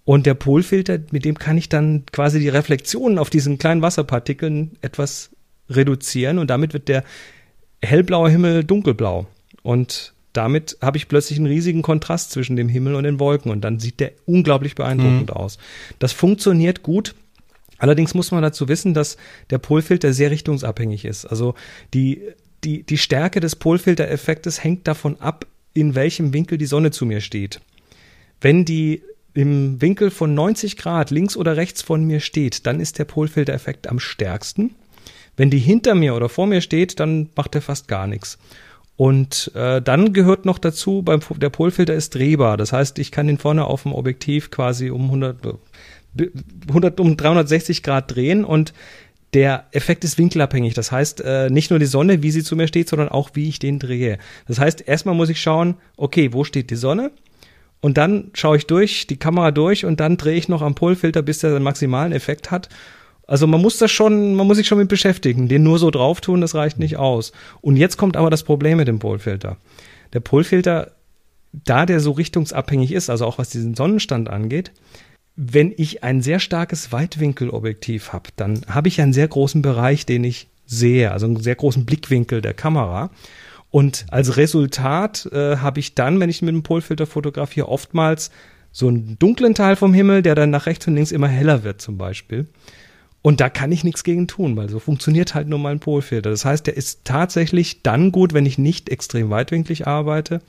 Speaker 3: Und der Polfilter, mit dem kann ich dann quasi die Reflexionen auf diesen kleinen Wasserpartikeln etwas reduzieren und damit wird der hellblaue Himmel dunkelblau. Und damit habe ich plötzlich einen riesigen Kontrast zwischen dem Himmel und den Wolken und dann sieht der unglaublich beeindruckend mhm. aus. Das funktioniert gut. Allerdings muss man dazu wissen, dass der Polfilter sehr richtungsabhängig ist. Also die, die, die Stärke des Polfiltereffektes hängt davon ab, in welchem Winkel die Sonne zu mir steht. Wenn die im Winkel von 90 Grad links oder rechts von mir steht, dann ist der Polfiltereffekt am stärksten. Wenn die hinter mir oder vor mir steht, dann macht er fast gar nichts. Und äh, dann gehört noch dazu, beim, der Polfilter ist drehbar. Das heißt, ich kann den vorne auf dem Objektiv quasi um 100, 100 um 360 Grad drehen und der Effekt ist winkelabhängig. Das heißt, äh, nicht nur die Sonne, wie sie zu mir steht, sondern auch, wie ich den drehe. Das heißt, erstmal muss ich schauen, okay, wo steht die Sonne? Und dann schaue ich durch, die Kamera durch und dann drehe ich noch am Polfilter, bis der den maximalen Effekt hat. Also man muss das schon, man muss sich schon mit beschäftigen. Den nur so drauf tun, das reicht nicht aus. Und jetzt kommt aber das Problem mit dem Polfilter. Der Polfilter, da der so richtungsabhängig ist, also auch was diesen Sonnenstand angeht, wenn ich ein sehr starkes Weitwinkelobjektiv habe, dann habe ich einen sehr großen Bereich, den ich sehe, also einen sehr großen Blickwinkel der Kamera. Und als Resultat äh, habe ich dann, wenn ich mit dem Polfilter fotografiere, oftmals so einen dunklen Teil vom Himmel, der dann nach rechts und links immer heller wird zum Beispiel. Und da kann ich nichts gegen tun, weil so funktioniert halt nur mein Polfilter. Das heißt, der ist tatsächlich dann gut, wenn ich nicht extrem weitwinklig arbeite,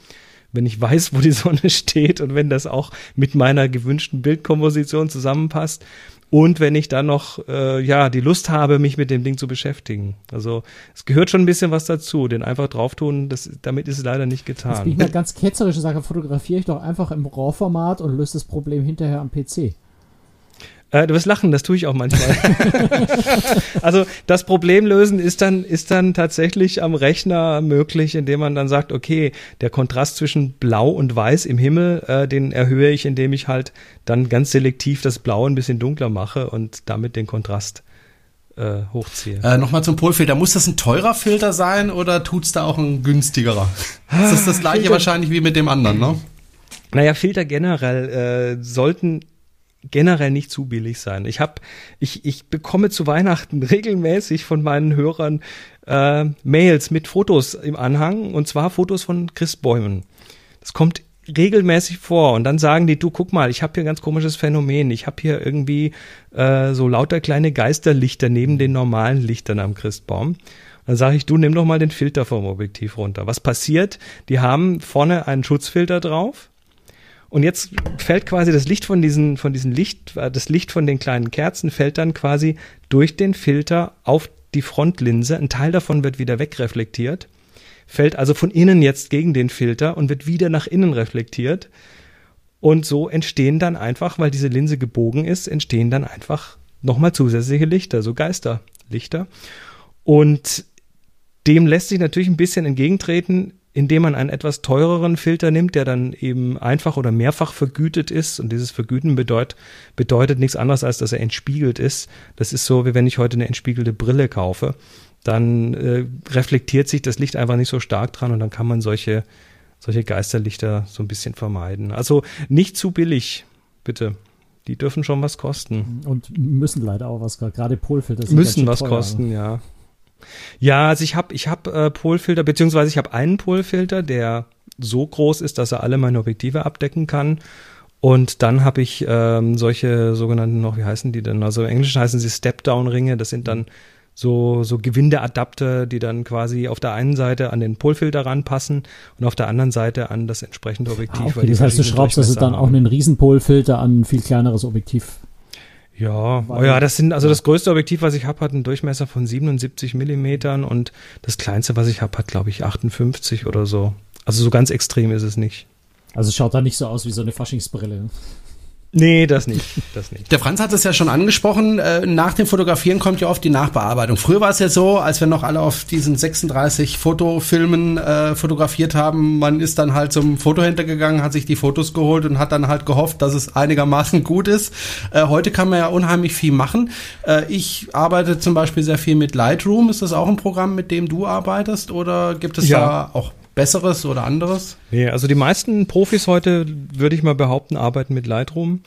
Speaker 3: wenn ich weiß, wo die Sonne steht und wenn das auch mit meiner gewünschten Bildkomposition zusammenpasst und wenn ich dann noch äh, ja die Lust habe, mich mit dem Ding zu beschäftigen. Also es gehört schon ein bisschen was dazu. Den einfach drauf tun, das, damit ist es leider nicht getan. Jetzt bin
Speaker 4: ich mal ganz ketzerische Sache, fotografiere ich doch einfach im RAW-Format und löse das Problem hinterher am PC.
Speaker 3: Äh, du wirst lachen, das tue ich auch manchmal. also das Problem lösen ist dann, ist dann tatsächlich am Rechner möglich, indem man dann sagt, okay, der Kontrast zwischen Blau und Weiß im Himmel, äh, den erhöhe ich, indem ich halt dann ganz selektiv das Blau ein bisschen dunkler mache und damit den Kontrast äh, hochziehe.
Speaker 2: Äh, Nochmal zum Polfilter. Muss das ein teurer Filter sein oder tut's da auch ein günstigerer? Das ist das gleiche
Speaker 3: Filter-
Speaker 2: wahrscheinlich wie mit dem anderen, ne?
Speaker 3: Naja, Filter generell äh, sollten generell nicht zu billig sein. Ich habe, ich, ich bekomme zu Weihnachten regelmäßig von meinen Hörern äh, Mails mit Fotos im Anhang und zwar Fotos von Christbäumen. Das kommt regelmäßig vor und dann sagen die, du guck mal, ich habe hier ein ganz komisches Phänomen. Ich habe hier irgendwie äh, so lauter kleine Geisterlichter neben den normalen Lichtern am Christbaum. Dann sage ich, du nimm doch mal den Filter vom Objektiv runter. Was passiert? Die haben vorne einen Schutzfilter drauf. Und jetzt fällt quasi das Licht von diesen, von diesen Licht, äh, das Licht von den kleinen Kerzen fällt dann quasi durch den Filter auf die Frontlinse. Ein Teil davon wird wieder wegreflektiert, fällt also von innen jetzt gegen den Filter und wird wieder nach innen reflektiert. Und so entstehen dann einfach, weil diese Linse gebogen ist, entstehen dann einfach nochmal zusätzliche Lichter, so Geisterlichter. Und dem lässt sich natürlich ein bisschen entgegentreten, indem man einen etwas teureren Filter nimmt, der dann eben einfach oder mehrfach vergütet ist. Und dieses Vergüten bedeut, bedeutet nichts anderes, als dass er entspiegelt ist. Das ist so, wie wenn ich heute eine entspiegelte Brille kaufe. Dann äh, reflektiert sich das Licht einfach nicht so stark dran und dann kann man solche, solche Geisterlichter so ein bisschen vermeiden. Also nicht zu billig, bitte. Die dürfen schon was kosten.
Speaker 4: Und müssen leider auch was, gerade Polfilter sind
Speaker 3: Müssen was
Speaker 4: teuer.
Speaker 3: kosten, ja. Ja, also ich habe ich hab, äh, Polfilter, beziehungsweise ich habe einen Polfilter, der so groß ist, dass er alle meine Objektive abdecken kann. Und dann habe ich ähm, solche sogenannten, noch wie heißen die denn? Also im Englischen heißen sie Step-Down-Ringe. Das sind dann so, so Gewindeadapter, die dann quasi auf der einen Seite an den Polfilter ranpassen und auf der anderen Seite an das entsprechende Objektiv.
Speaker 4: Ah, okay, das heißt, du schraubst also dann auch einen Riesenpolfilter an ein viel kleineres Objektiv.
Speaker 3: Ja, oh ja, das sind, also das größte Objektiv, was ich habe, hat einen Durchmesser von 77 Millimetern und das kleinste, was ich habe, hat, glaube ich, 58 oder so. Also so ganz extrem ist es nicht.
Speaker 4: Also es schaut da nicht so aus wie so eine Faschingsbrille.
Speaker 3: Nee, das nicht, das nicht.
Speaker 2: Der Franz hat es ja schon angesprochen, äh, nach dem Fotografieren kommt ja oft die Nachbearbeitung. Früher war es ja so, als wir noch alle auf diesen 36 Fotofilmen äh, fotografiert haben, man ist dann halt zum Fotohändler gegangen, hat sich die Fotos geholt und hat dann halt gehofft, dass es einigermaßen gut ist. Äh, heute kann man ja unheimlich viel machen. Äh, ich arbeite zum Beispiel sehr viel mit Lightroom. Ist das auch ein Programm, mit dem du arbeitest oder gibt es
Speaker 3: Ja.
Speaker 2: da auch besseres oder anderes?
Speaker 3: Nee, also die meisten Profis heute, würde ich mal behaupten, arbeiten mit Lightroom.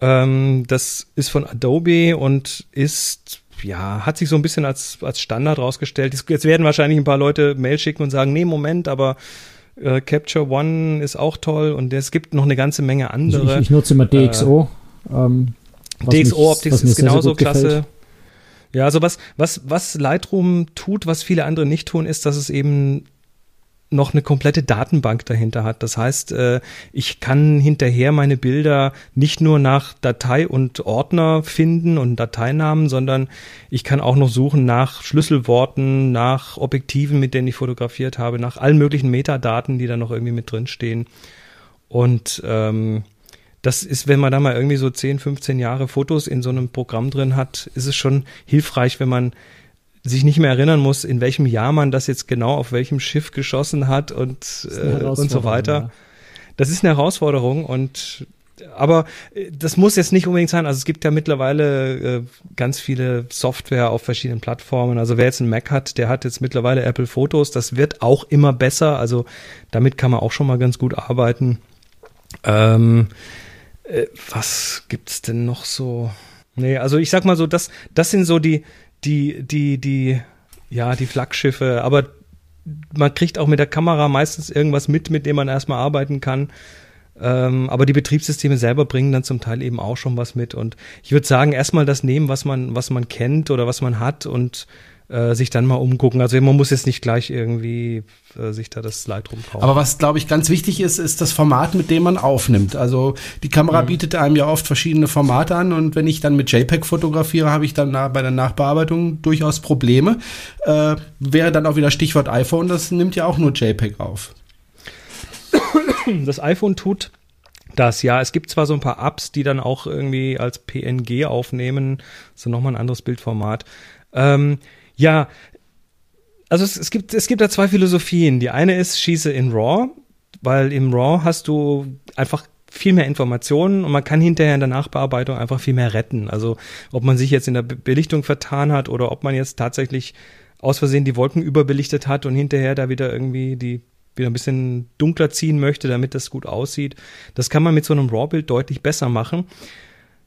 Speaker 3: Ähm, das ist von Adobe und ist, ja, hat sich so ein bisschen als, als Standard rausgestellt. Jetzt- werden wahrscheinlich ein paar Leute Mail schicken und sagen, nee, Moment, aber äh, Capture One ist auch toll und es gibt noch eine ganze Menge
Speaker 4: Also
Speaker 3: andere.
Speaker 4: ich, ich nutze immer DxO. ähm, mich-
Speaker 3: DxO-Optik
Speaker 4: was mir
Speaker 3: ist genauso
Speaker 4: gut gefällt.
Speaker 3: klasse. Ja, also was, was, was Lightroom tut, was viele andere nicht tun, ist, dass es eben noch eine komplette Datenbank dahinter hat. Das heißt, äh, ich kann hinterher meine Bilder nicht nur nach Datei und Ordner finden und Dateinamen, sondern ich kann auch noch suchen nach Schlüsselworten, nach Objektiven, mit denen ich fotografiert habe, nach allen möglichen Metadaten, die da noch irgendwie mit drinstehen. Und ähm, das ist, wenn man da mal irgendwie so 10, 15 Jahre Fotos in so einem Programm drin hat, ist es schon hilfreich, wenn man sich nicht mehr erinnern muss, in welchem Jahr man das jetzt genau auf welchem Schiff geschossen hat und, äh, und so weiter.
Speaker 4: ja.
Speaker 3: Das ist eine Herausforderung und aber äh, das muss jetzt nicht unbedingt sein. Also es gibt ja mittlerweile äh, ganz viele Software auf verschiedenen Plattformen. Also wer jetzt einen Mac hat, der hat jetzt mittlerweile Apple Fotos. Das wird auch immer besser. Also damit kann man auch schon mal ganz gut arbeiten. Ähm, äh, was gibt's denn noch so? Nee, also ich sag mal so, das, das sind so die, die, die, die, ja, die Flaggschiffe, aber man kriegt auch mit der Kamera meistens irgendwas mit, mit dem man erstmal arbeiten kann. Ähm, aber die Betriebssysteme selber bringen dann zum Teil eben auch schon was mit. Und ich würde sagen, erstmal das nehmen, was man, was man kennt oder was man hat und äh, sich dann mal umgucken. Also man muss jetzt nicht gleich irgendwie äh, sich da das Lightroom kaufen.
Speaker 2: Aber was, glaube ich, ganz wichtig ist, ist das Format, mit dem man aufnimmt. Also die Kamera bietet einem ja oft verschiedene Formate an und wenn ich dann mit JPEG fotografiere, habe ich dann bei der Nachbearbeitung durchaus Probleme. Äh, wäre dann auch wieder Stichwort iPhone, das nimmt ja auch nur JPEG auf.
Speaker 3: das iPhone tut das. Ja, es gibt zwar so ein paar Apps, die dann auch irgendwie als PNG aufnehmen, so nochmal ein anderes Bildformat. Ähm, ja, also es, es, gibt, es gibt da zwei Philosophien. Die eine ist, schieße in RAW, weil im RAW hast du einfach viel mehr Informationen und man kann hinterher in der Nachbearbeitung einfach viel mehr retten. Also ob man sich jetzt in der Belichtung vertan hat oder ob man jetzt tatsächlich aus Versehen die Wolken überbelichtet hat und hinterher da wieder irgendwie die wieder ein bisschen dunkler ziehen möchte, damit das gut aussieht. Das kann man mit so einem RAW-Bild deutlich besser machen.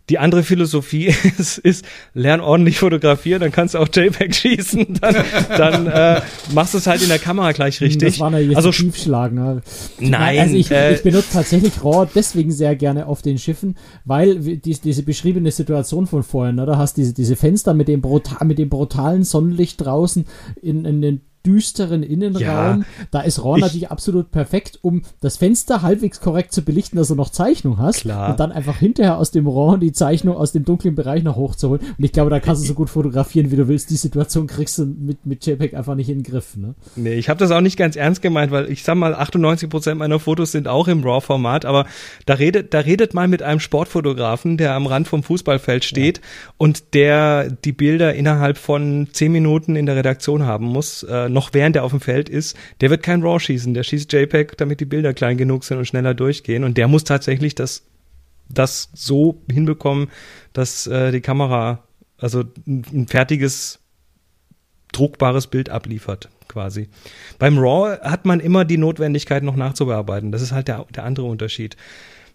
Speaker 3: Die andere Philosophie ist, ist lern ordentlich fotografieren, dann kannst du auch JPEG schießen, dann, dann äh, machst du es halt in der Kamera gleich richtig.
Speaker 4: Das war ja jetzt also Schiefschlag. Ne?
Speaker 3: Nein,
Speaker 4: also ich, äh, ich benutze tatsächlich RAW deswegen sehr gerne auf den Schiffen, weil die, diese beschriebene Situation von vorhin, ne, da hast diese diese Fenster mit dem brutal, mit dem brutalen Sonnenlicht draußen in, in den düsteren Innenraum. Ja, da ist RAW natürlich absolut perfekt, um das Fenster halbwegs korrekt zu belichten, dass du noch Zeichnung hast.
Speaker 3: Klar.
Speaker 4: Und dann einfach hinterher aus dem RAW die Zeichnung aus dem dunklen Bereich noch hochzuholen. Und ich glaube, da kannst du so gut fotografieren, wie du willst. Die Situation kriegst du mit, mit JPEG einfach nicht in den Griff. Ne?
Speaker 3: Nee, ich habe das auch nicht ganz ernst gemeint, weil ich sag mal, 98 Prozent meiner Fotos sind auch im RAW-Format, aber da redet, da redet mal mit einem Sportfotografen, der am Rand vom Fußballfeld steht ja. und der die Bilder innerhalb von zehn Minuten in der Redaktion haben muss. Äh, noch während er auf dem Feld ist, der wird kein RAW schießen, der schießt JPEG, damit die Bilder klein genug sind und schneller durchgehen. Und der muss tatsächlich das, das so hinbekommen, dass äh, die Kamera also ein, ein fertiges, druckbares Bild abliefert quasi. Beim RAW hat man immer die Notwendigkeit, noch nachzubearbeiten. Das ist halt der, der andere Unterschied.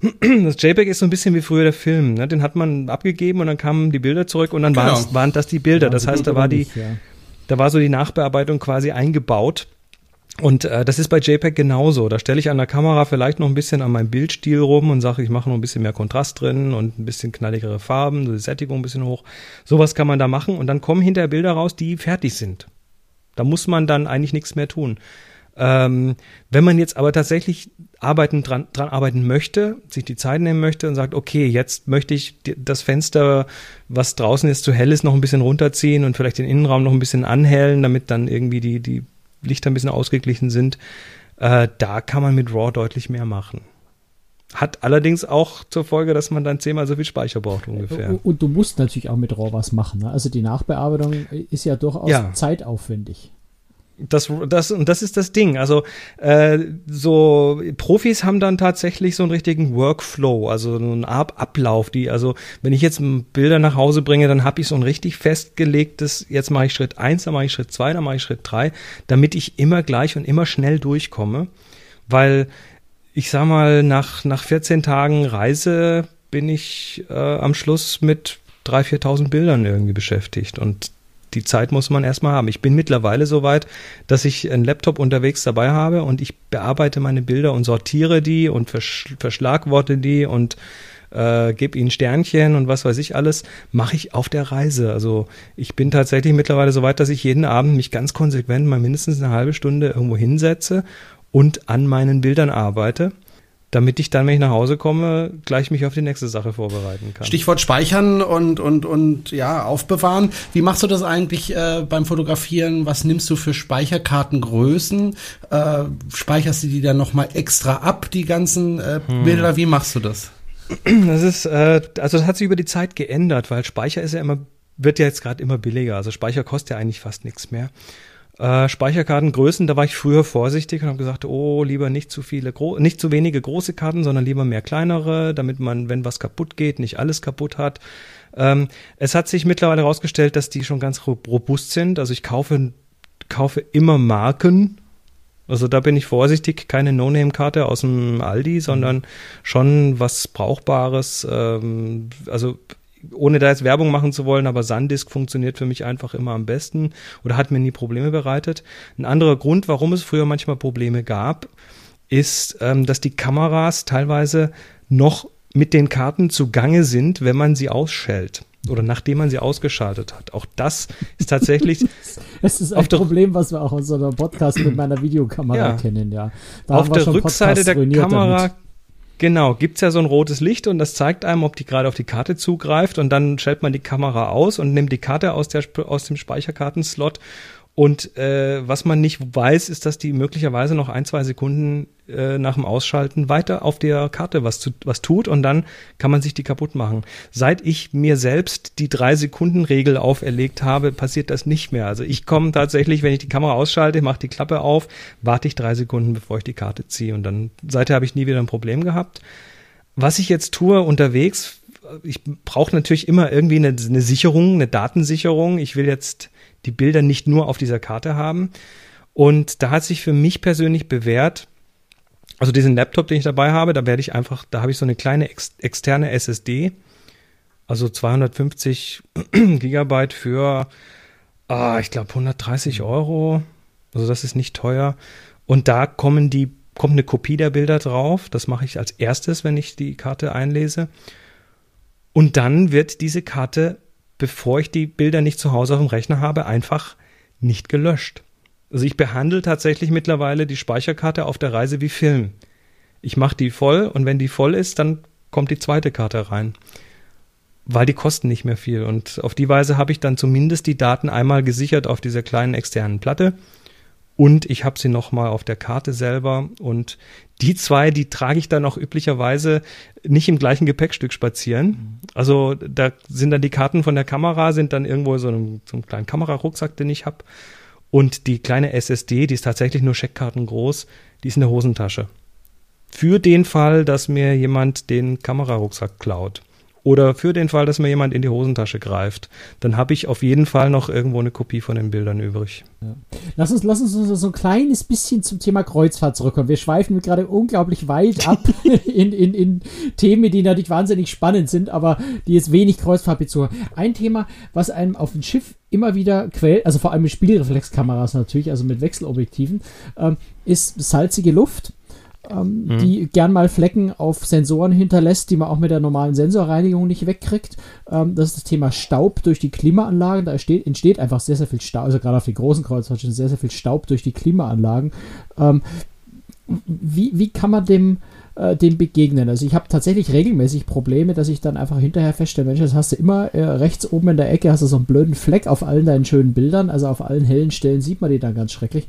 Speaker 3: Das JPEG ist so ein bisschen wie früher der Film. Ne? Den hat man abgegeben und dann kamen die Bilder zurück und dann genau. waren das die Bilder. Ja, das heißt, da war die, ja. Da war so die Nachbearbeitung quasi eingebaut. Und äh, das ist bei JPEG genauso. Da stelle ich an der Kamera vielleicht noch ein bisschen an meinem Bildstil rum und sage, ich mache noch ein bisschen mehr Kontrast drin und ein bisschen knalligere Farben, so die Sättigung ein bisschen hoch. Sowas kann man da machen und dann kommen hinterher Bilder raus, die fertig sind. Da muss man dann eigentlich nichts mehr tun. Ähm, wenn man jetzt aber tatsächlich arbeiten, dran, dran arbeiten möchte, sich die Zeit nehmen möchte und sagt, okay, jetzt möchte ich das Fenster, was draußen jetzt zu hell ist, noch ein bisschen runterziehen und vielleicht den Innenraum noch ein bisschen anhellen, damit dann irgendwie die, die Lichter ein bisschen ausgeglichen sind, äh, da kann man mit RAW deutlich mehr machen. Hat allerdings auch zur Folge, dass man dann zehnmal so viel Speicher braucht ungefähr.
Speaker 4: Und du musst natürlich auch mit RAW was machen. Ne? Also die Nachbearbeitung ist ja durchaus ja. zeitaufwendig.
Speaker 3: Das, das, und das ist das Ding. Also äh, so Profis haben dann tatsächlich so einen richtigen Workflow, also einen Ab Ablauf, die, also wenn ich jetzt Bilder nach Hause bringe, dann habe ich so ein richtig festgelegtes, jetzt mache ich Schritt eins, dann mache ich Schritt zwei, dann mache ich Schritt drei, damit ich immer gleich und immer schnell durchkomme. Weil ich sag mal, nach, nach 14 Tagen Reise bin ich äh, am Schluss mit 3.000, 4.000 Bildern irgendwie beschäftigt. Und die Zeit muss man erstmal haben. Ich bin mittlerweile so weit, dass ich einen Laptop unterwegs dabei habe und ich bearbeite meine Bilder und sortiere die und versch verschlagworte die und äh, gebe ihnen Sternchen und was weiß ich alles, mache ich auf der Reise. Also ich bin tatsächlich mittlerweile so weit, dass ich jeden Abend mich ganz konsequent mal mindestens eine halbe Stunde irgendwo hinsetze und an meinen Bildern arbeite damit ich dann, wenn ich nach Hause komme, gleich mich auf die nächste Sache vorbereiten kann.
Speaker 2: Stichwort speichern und und und ja aufbewahren. Wie machst du das eigentlich äh, beim Fotografieren? Was nimmst du für Speicherkartengrößen? Äh, speicherst du die dann noch mal extra ab, die ganzen äh, hm. Bilder? Wie machst du das?
Speaker 3: Das ist äh, also das hat sich über die Zeit geändert, weil Speicher ist ja immer wird ja jetzt gerade immer billiger. Also Speicher kostet ja eigentlich fast nichts mehr. Äh, Speicherkartengrößen, da war ich früher vorsichtig und habe gesagt, oh, lieber nicht zu viele, nicht zu wenige große Karten, sondern lieber mehr kleinere, damit man, wenn was kaputt geht, nicht alles kaputt hat. Ähm, es hat sich mittlerweile herausgestellt, dass die schon ganz robust sind. Also ich kaufe, kaufe immer Marken. Also da bin ich vorsichtig, keine No-Name-Karte aus dem Aldi, sondern schon was Brauchbares. Ähm, also ohne da jetzt Werbung machen zu wollen, aber Sandisk funktioniert für mich einfach immer am besten oder hat mir nie Probleme bereitet. Ein anderer Grund, warum es früher manchmal Probleme gab, ist, ähm, dass die Kameras teilweise noch mit den Karten zugange sind, wenn man sie ausschält oder nachdem man sie ausgeschaltet hat. Auch das ist tatsächlich.
Speaker 4: Es ist ein Problem, was wir auch aus unserem Podcast mit meiner Videokamera ja. kennen, ja.
Speaker 3: Da auf der Rückseite der Kamera damit. Genau, gibt's ja so ein rotes Licht und das zeigt einem, ob die gerade auf die Karte zugreift und dann stellt man die Kamera aus und nimmt die Karte aus, der, aus dem Speicherkartenslot Und äh, was man nicht weiß, ist, dass die möglicherweise noch ein, zwei Sekunden äh, nach dem Ausschalten weiter auf der Karte was, zu, was tut und dann kann man sich die kaputt machen. Seit ich mir selbst die drei Sekunden Regel auferlegt habe, passiert das nicht mehr. Also ich komme tatsächlich, wenn ich die Kamera ausschalte, mache die Klappe auf, warte ich drei Sekunden, bevor ich die Karte ziehe und dann seither habe ich nie wieder ein Problem gehabt. Was ich jetzt tue unterwegs, ich brauche natürlich immer irgendwie eine, eine Sicherung, eine Datensicherung. Ich will jetzt die Bilder nicht nur auf dieser Karte haben. Und da hat sich für mich persönlich bewährt, also diesen Laptop, den ich dabei habe, da werde ich einfach, da habe ich so eine kleine ex externe SSD, also 250 Gigabyte für, ah, ich glaube 130 Euro. Also das ist nicht teuer. Und da kommen die, kommt eine Kopie der Bilder drauf. Das mache ich als erstes, wenn ich die Karte einlese. Und dann wird diese Karte bevor ich die Bilder nicht zu Hause auf dem Rechner habe, einfach nicht gelöscht. Also ich behandle tatsächlich mittlerweile die Speicherkarte auf der Reise wie Film. Ich mache die voll und wenn die voll ist, dann kommt die zweite Karte rein. Weil die kosten nicht mehr viel. Und auf die Weise habe ich dann zumindest die Daten einmal gesichert auf dieser kleinen externen Platte und ich habe sie noch mal auf der Karte selber und die zwei, die trage ich dann auch üblicherweise nicht im gleichen Gepäckstück spazieren. Also da sind dann die Karten von der Kamera, sind dann irgendwo so einem, so einem kleinen Kamerarucksack, den ich habe. Und die kleine SSD, die ist tatsächlich nur Scheckkarten groß, die ist in der Hosentasche. Für den Fall, dass mir jemand den Kamerarucksack klaut. Oder für den Fall, dass mir jemand in die Hosentasche greift, dann habe ich auf jeden Fall noch irgendwo eine Kopie von den Bildern übrig.
Speaker 4: Ja. Lass uns, lass uns so ein kleines bisschen zum Thema Kreuzfahrt zurückkommen. Wir schweifen gerade unglaublich weit ab in, in, in Themen, die natürlich wahnsinnig spannend sind, aber die jetzt wenig Kreuzfahrtbezug haben. Ein Thema, was einem auf dem Schiff immer wieder quält, also vor allem mit Spiegelreflexkameras natürlich, also mit Wechselobjektiven, ähm, ist salzige Luft ähm, mhm. die gern mal Flecken auf Sensoren hinterlässt, die man auch mit der normalen Sensorreinigung nicht wegkriegt. Ähm, das ist das Thema Staub durch die Klimaanlagen. Da entsteht, entsteht einfach sehr, sehr viel Staub, also gerade auf den großen Kreuzfahrtschiffen sehr, sehr viel Staub durch die Klimaanlagen. Ähm, wie, wie kann man dem äh, dem begegnen. Also ich habe tatsächlich regelmäßig Probleme, dass ich dann einfach hinterher feststelle, Mensch, das hast du immer äh, rechts oben in der Ecke, hast du so einen blöden Fleck auf allen deinen schönen Bildern, also auf allen hellen Stellen sieht man die dann ganz schrecklich.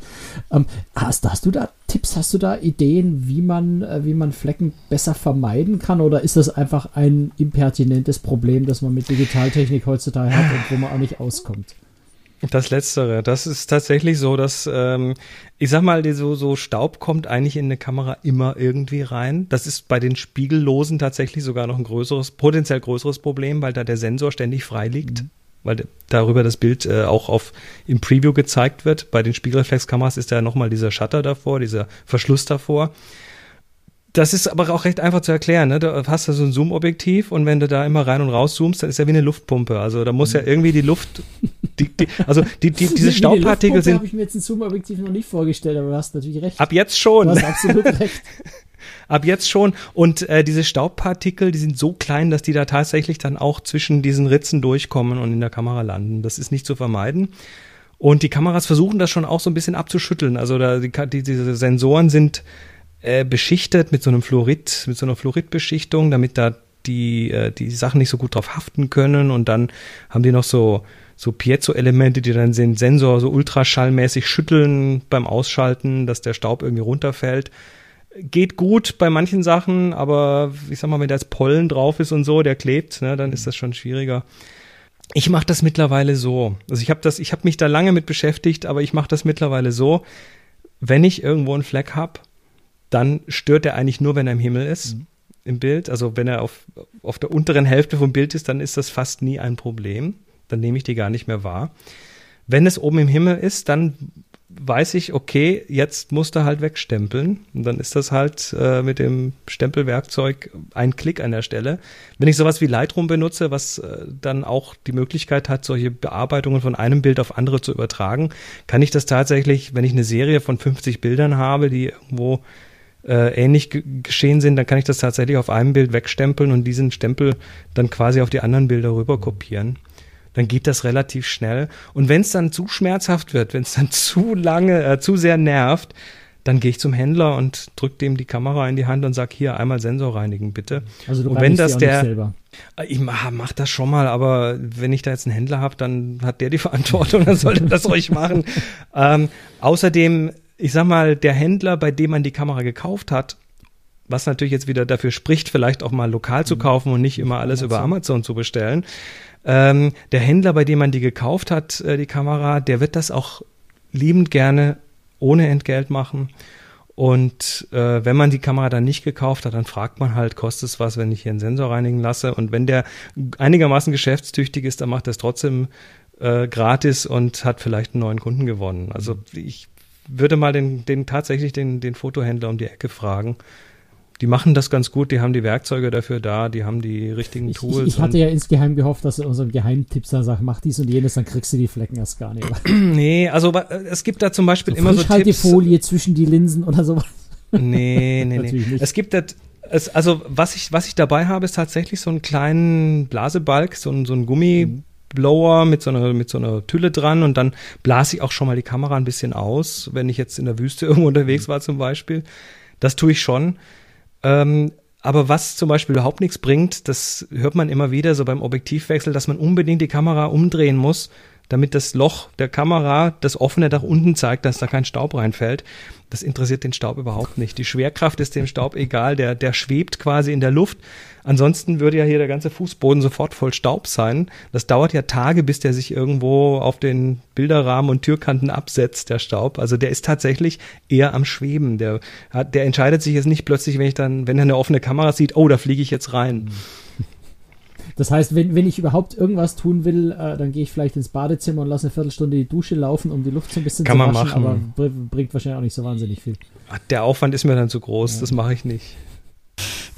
Speaker 4: Ähm, hast, hast du da Tipps, hast du da Ideen, wie man, äh, wie man Flecken besser vermeiden kann oder ist das einfach ein impertinentes Problem, das man mit Digitaltechnik heutzutage hat und wo man auch nicht auskommt?
Speaker 3: Das Letztere, das ist tatsächlich so, dass ähm, ich sag mal, so, so Staub kommt eigentlich in eine Kamera immer irgendwie rein. Das ist bei den Spiegellosen tatsächlich sogar noch ein größeres, potenziell größeres Problem, weil da der Sensor ständig frei liegt. Mhm. Weil darüber das Bild äh, auch auf im Preview gezeigt wird. Bei den Spiegelreflexkameras ist da nochmal dieser Shutter davor, dieser Verschluss davor. Das ist aber auch recht einfach zu erklären. Ne? Du hast da so ein Zoom-Objektiv und wenn du da immer rein und raus zoomst, dann ist ja wie eine Luftpumpe. Also da muss ja mhm. irgendwie die Luft, die, die, also die, die, diese Staubpartikel sind.
Speaker 4: habe ich mir jetzt ein Zoom-Objektiv noch nicht vorgestellt, aber du hast natürlich recht.
Speaker 3: Ab jetzt schon.
Speaker 4: Du hast absolut recht.
Speaker 3: Ab jetzt schon. Und äh, diese Staubpartikel, die sind so klein, dass die da tatsächlich dann auch zwischen diesen Ritzen durchkommen und in der Kamera landen. Das ist nicht zu vermeiden. Und die Kameras versuchen das schon auch so ein bisschen abzuschütteln. Also da, die, die, diese Sensoren sind äh, beschichtet mit so einem Fluorid, mit so einer Fluoridbeschichtung, damit da die, äh, die Sachen nicht so gut drauf haften können. Und dann haben die noch so, so Piezo-Elemente, die dann den Sensor so ultraschallmäßig schütteln beim Ausschalten, dass der Staub irgendwie runterfällt. Geht gut bei manchen Sachen, aber ich sag mal, wenn da jetzt Pollen drauf ist und so, der klebt, ne, dann ist das schon schwieriger. Ich mache das mittlerweile so. Also ich habe das, ich habe mich da lange mit beschäftigt, aber ich mache das mittlerweile so. Wenn ich irgendwo einen Fleck hab, dann stört er eigentlich nur, wenn er im Himmel ist, mhm. im Bild. Also wenn er auf, auf der unteren Hälfte vom Bild ist, dann ist das fast nie ein Problem. Dann nehme ich die gar nicht mehr wahr. Wenn es oben im Himmel ist, dann weiß ich, okay, jetzt musst du halt wegstempeln. Und dann ist das halt äh, mit dem Stempelwerkzeug ein Klick an der Stelle. Wenn ich sowas wie Lightroom benutze, was äh, dann auch die Möglichkeit hat, solche Bearbeitungen von einem Bild auf andere zu übertragen, kann ich das tatsächlich, wenn ich eine Serie von 50 Bildern habe, die irgendwo äh, ähnlich geschehen sind, dann kann ich das tatsächlich auf einem Bild wegstempeln und diesen Stempel dann quasi auf die anderen Bilder rüber kopieren. Dann geht das relativ schnell. Und wenn es dann zu schmerzhaft wird, wenn es dann zu lange, äh, zu sehr nervt, dann gehe ich zum Händler und drücke dem die Kamera in die Hand und sag hier einmal Sensor reinigen bitte.
Speaker 4: Also du
Speaker 3: und wenn das der,
Speaker 4: selber.
Speaker 3: ich mach, mach das schon mal, aber wenn ich da jetzt einen Händler habe, dann hat der die Verantwortung, dann sollte das ruhig machen. Ähm, außerdem, ich sag mal, der Händler, bei dem man die Kamera gekauft hat, was natürlich jetzt wieder dafür spricht, vielleicht auch mal lokal zu kaufen und nicht immer alles über Amazon zu bestellen. Ähm, der Händler, bei dem man die gekauft hat, äh, die Kamera, der wird das auch liebend gerne ohne Entgelt machen. Und äh, wenn man die Kamera dann nicht gekauft hat, dann fragt man halt, kostet es was, wenn ich hier einen Sensor reinigen lasse? Und wenn der einigermaßen geschäftstüchtig ist, dann macht er es trotzdem äh, gratis und hat vielleicht einen neuen Kunden gewonnen. Also ich würde mal den, den tatsächlich den, den Fotohändler um die Ecke fragen, die machen das ganz gut, die haben die Werkzeuge dafür da, die haben die richtigen Tools.
Speaker 4: Ich, ich hatte ja insgeheim gehofft, dass du unseren Geheimtipps dann sagst, mach dies und jenes, dann kriegst du die Flecken erst gar nicht.
Speaker 3: nee, also es gibt da zum Beispiel so immer so
Speaker 4: Tipps. Folie zwischen die Linsen oder sowas.
Speaker 3: Nee, nee, nee. Es gibt das, es, also was ich, was ich dabei habe, ist tatsächlich so einen kleinen Blasebalg, so ein, so ein Gummiblower mit so einer, mit so einer Tülle dran und dann blase ich auch schon mal die Kamera ein bisschen aus, wenn ich jetzt in der Wüste irgendwo unterwegs war zum Beispiel. Das tue ich schon. Ähm, aber was zum Beispiel überhaupt nichts bringt, das hört man immer wieder so beim Objektivwechsel, dass man unbedingt die Kamera umdrehen muss, damit das Loch der Kamera das offene nach unten zeigt, dass da kein Staub reinfällt. Das interessiert den Staub überhaupt nicht. Die Schwerkraft ist dem Staub egal, der, der schwebt quasi in der Luft. Ansonsten würde ja hier der ganze Fußboden sofort voll Staub sein. Das dauert ja Tage, bis der sich irgendwo auf den Bilderrahmen und Türkanten absetzt, der Staub. Also der ist tatsächlich eher am Schweben. Der, hat, der entscheidet sich jetzt nicht plötzlich, wenn ich dann, wenn er eine offene Kamera sieht, oh, da fliege ich jetzt rein. Mhm.
Speaker 4: Das heißt, wenn, wenn ich überhaupt irgendwas tun will, äh, dann gehe ich vielleicht ins Badezimmer und lasse eine Viertelstunde die Dusche laufen, um die Luft so ein bisschen
Speaker 3: Kann
Speaker 4: zu
Speaker 3: waschen,
Speaker 4: aber bringt wahrscheinlich auch nicht so wahnsinnig viel.
Speaker 3: Der Aufwand ist mir dann zu groß, ja. das mache ich nicht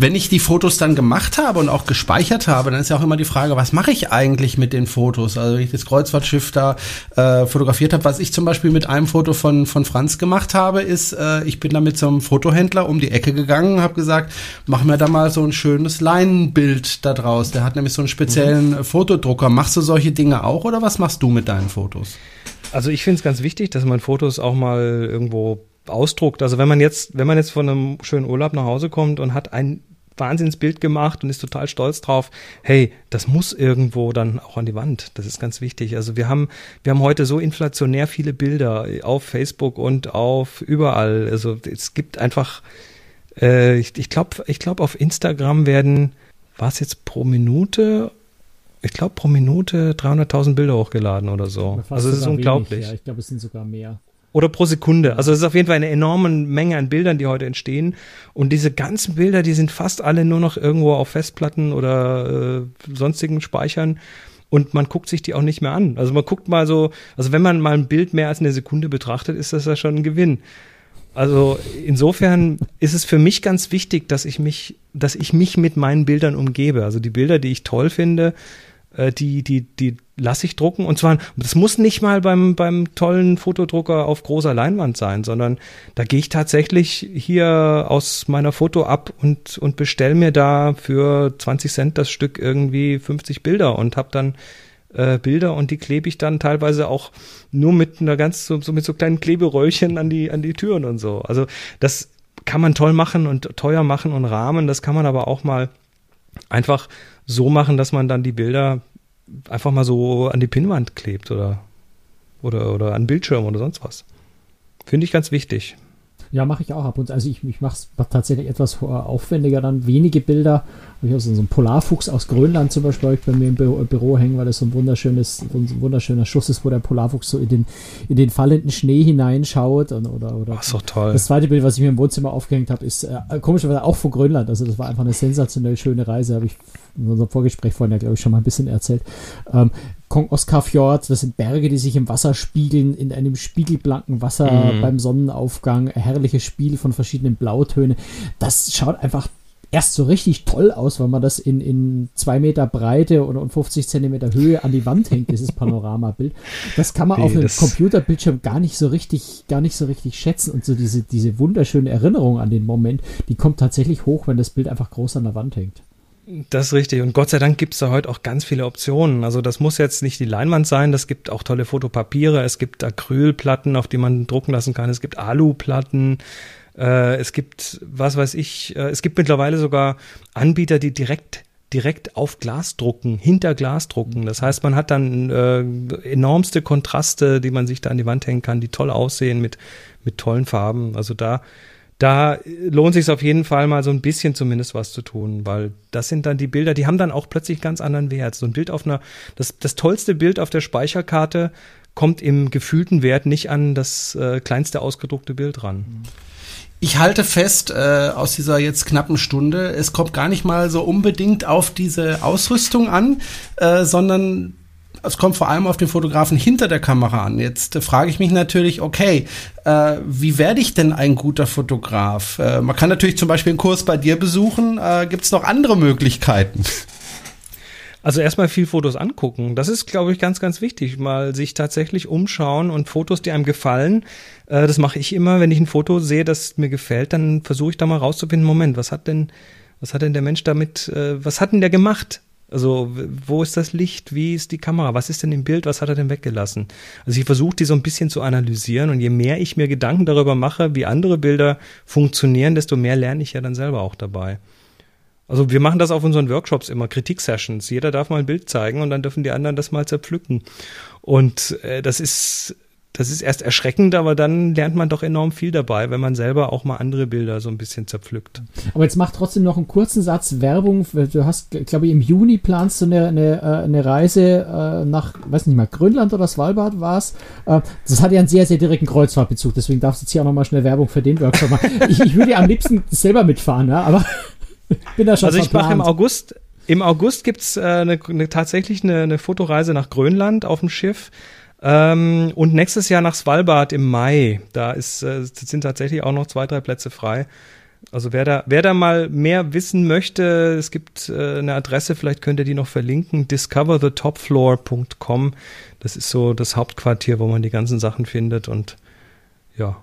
Speaker 2: wenn ich die Fotos dann gemacht habe und auch gespeichert habe, dann ist ja auch immer die Frage, was mache ich eigentlich mit den Fotos? Also wenn ich das Kreuzfahrtschiff da äh, fotografiert habe, was ich zum Beispiel mit einem Foto von, von Franz gemacht habe, ist, äh, ich bin da mit so einem Fotohändler um die Ecke gegangen und habe gesagt, mach mir da mal so ein schönes Leinenbild da draus. Der hat nämlich so einen speziellen mhm. Fotodrucker. Machst du solche Dinge auch oder was machst du mit deinen Fotos?
Speaker 3: Also ich finde es ganz wichtig, dass man Fotos auch mal irgendwo ausdruckt. Also wenn man jetzt, wenn man jetzt von einem schönen Urlaub nach Hause kommt und hat ein Wahnsinnsbild gemacht und ist total stolz drauf. Hey, das muss irgendwo dann auch an die Wand. Das ist ganz wichtig. Also wir haben, wir haben heute so inflationär viele Bilder auf Facebook und auf überall. Also es gibt einfach, äh, ich, ich glaube, ich glaube auf Instagram werden, war es jetzt pro Minute ich glaube, pro Minute 300.000 Bilder hochgeladen oder so. Also es ist unglaublich. Wenig,
Speaker 4: ja. Ich glaube, es sind sogar mehr.
Speaker 3: Oder pro Sekunde. Also es ist auf jeden Fall eine enorme Menge an Bildern, die heute entstehen. Und diese ganzen Bilder, die sind fast alle nur noch irgendwo auf Festplatten oder äh, sonstigen Speichern. Und man guckt sich die auch nicht mehr an. Also man guckt mal so, also wenn man mal ein Bild mehr als eine Sekunde betrachtet, ist das ja schon ein Gewinn. Also insofern ist es für mich ganz wichtig, dass ich mich, dass ich mich mit meinen Bildern umgebe. Also die Bilder, die ich toll finde, äh, die, die, die lasse ich drucken. Und zwar, das muss nicht mal beim, beim tollen Fotodrucker auf großer Leinwand sein, sondern da gehe ich tatsächlich hier aus meiner Foto ab und, und bestell mir da für 20 Cent das Stück irgendwie 50 Bilder und habe dann äh, Bilder und die klebe ich dann teilweise auch nur mit einer ganz, so, so mit so kleinen Kleberöllchen an die, an die Türen und so. Also das kann man toll machen und teuer machen und rahmen. Das kann man aber auch mal einfach so machen, dass man dann die Bilder einfach mal so an die Pinnwand klebt oder, oder, oder an Bildschirm oder sonst was. Finde ich ganz wichtig.
Speaker 4: Ja, mache ich auch ab und zu. Also ich, ich mache es tatsächlich etwas aufwendiger dann. Wenige Bilder. Ich habe so einen Polarfuchs aus Grönland zum Beispiel bei mir im Büro, Büro hängen, weil das so ein wunderschönes, ein wunderschöner Schuss ist, wo der Polarfuchs so in den, in den fallenden Schnee hineinschaut. Und, oder, oder
Speaker 3: Ach, so toll.
Speaker 4: Das zweite Bild, was ich mir im Wohnzimmer aufgehängt habe, ist äh, komischerweise auch von Grönland. Also das war einfach eine sensationell schöne Reise. Habe ich in unserem Vorgespräch vorhin ja, glaube ich, schon mal ein bisschen erzählt. Ähm, Kong Oscar Fjord, das sind Berge, die sich im Wasser spiegeln, in einem spiegelblanken Wasser mhm. beim Sonnenaufgang. Herrliches Spiel von verschiedenen Blautönen. Das schaut einfach erst so richtig toll aus, weil man das in, in zwei Meter Breite und, und 50 Zentimeter Höhe an die Wand hängt, dieses Panoramabild. Das kann man nee, auf einem Computerbildschirm gar nicht so richtig, gar nicht so richtig schätzen. Und so diese, diese wunderschöne Erinnerung an den Moment, die kommt tatsächlich hoch, wenn das Bild einfach groß an der Wand hängt.
Speaker 3: Das ist richtig. Und Gott sei Dank gibt es da heute auch ganz viele Optionen. Also das muss jetzt nicht die Leinwand sein. Das gibt auch tolle Fotopapiere. Es gibt Acrylplatten, auf die man drucken lassen kann. Es gibt Aluplatten. Äh, es gibt, was weiß ich, äh, es gibt mittlerweile sogar Anbieter, die direkt direkt auf Glas drucken, hinter Glas drucken. Das heißt, man hat dann äh, enormste Kontraste, die man sich da an die Wand hängen kann, die toll aussehen mit, mit tollen Farben. Also da da lohnt sich auf jeden Fall mal so ein bisschen zumindest was zu tun, weil das sind dann die Bilder, die haben dann auch plötzlich ganz anderen Wert. So ein Bild auf einer, das, das tollste Bild auf der Speicherkarte kommt im gefühlten Wert nicht an das äh, kleinste ausgedruckte Bild ran.
Speaker 2: Ich halte fest äh, aus dieser jetzt knappen Stunde, es kommt gar nicht mal so unbedingt auf diese Ausrüstung an, äh, sondern es kommt vor allem auf den Fotografen hinter der Kamera an. Jetzt äh, frage ich mich natürlich, okay, äh, wie werde ich denn ein guter Fotograf? Äh, man kann natürlich zum Beispiel einen Kurs bei dir besuchen. Äh, Gibt es noch andere Möglichkeiten?
Speaker 3: Also erstmal viel Fotos angucken. Das ist, glaube ich, ganz, ganz wichtig. Mal sich tatsächlich umschauen und Fotos, die einem gefallen. Äh, das mache ich immer, wenn ich ein Foto sehe, das mir gefällt, dann versuche ich da mal rauszufinden, Moment, was hat denn, was hat denn der Mensch damit, äh, was hat denn der gemacht? Also, wo ist das Licht? Wie ist die Kamera? Was ist denn im Bild? Was hat er denn weggelassen? Also, ich versuche die so ein bisschen zu analysieren und je mehr ich mir Gedanken darüber mache, wie andere Bilder funktionieren, desto mehr lerne ich ja dann selber auch dabei. Also, wir machen das auf unseren Workshops immer, Kritik-Sessions. Jeder darf mal ein Bild zeigen und dann dürfen die anderen das mal zerpflücken. Und äh, das ist das ist erst erschreckend, aber dann lernt man doch enorm viel dabei, wenn man selber auch mal andere Bilder so ein bisschen zerpflückt.
Speaker 4: Aber jetzt mach trotzdem noch einen kurzen Satz Werbung. Du hast, glaube ich, im Juni planst du eine, eine, äh, eine Reise äh, nach, weiß nicht mal, Grönland oder Svalbard war es. Äh, das hat ja einen sehr, sehr direkten Kreuzfahrtbezug, deswegen darfst du jetzt hier auch nochmal schnell Werbung für den Workshop machen. ich, ich würde ja am liebsten selber mitfahren, ja, aber
Speaker 3: bin da schon Also ich mache im August, im August gibt's äh, eine, eine, tatsächlich eine, eine Fotoreise nach Grönland auf dem Schiff. Ähm, und nächstes Jahr nach Svalbard im Mai. Da ist, äh, sind tatsächlich auch noch zwei, drei Plätze frei. Also wer da, wer da mal mehr wissen möchte, es gibt äh, eine Adresse, vielleicht könnt ihr die noch verlinken, discoverthetopfloor.com. Das ist so das Hauptquartier, wo man die ganzen Sachen findet. Und ja,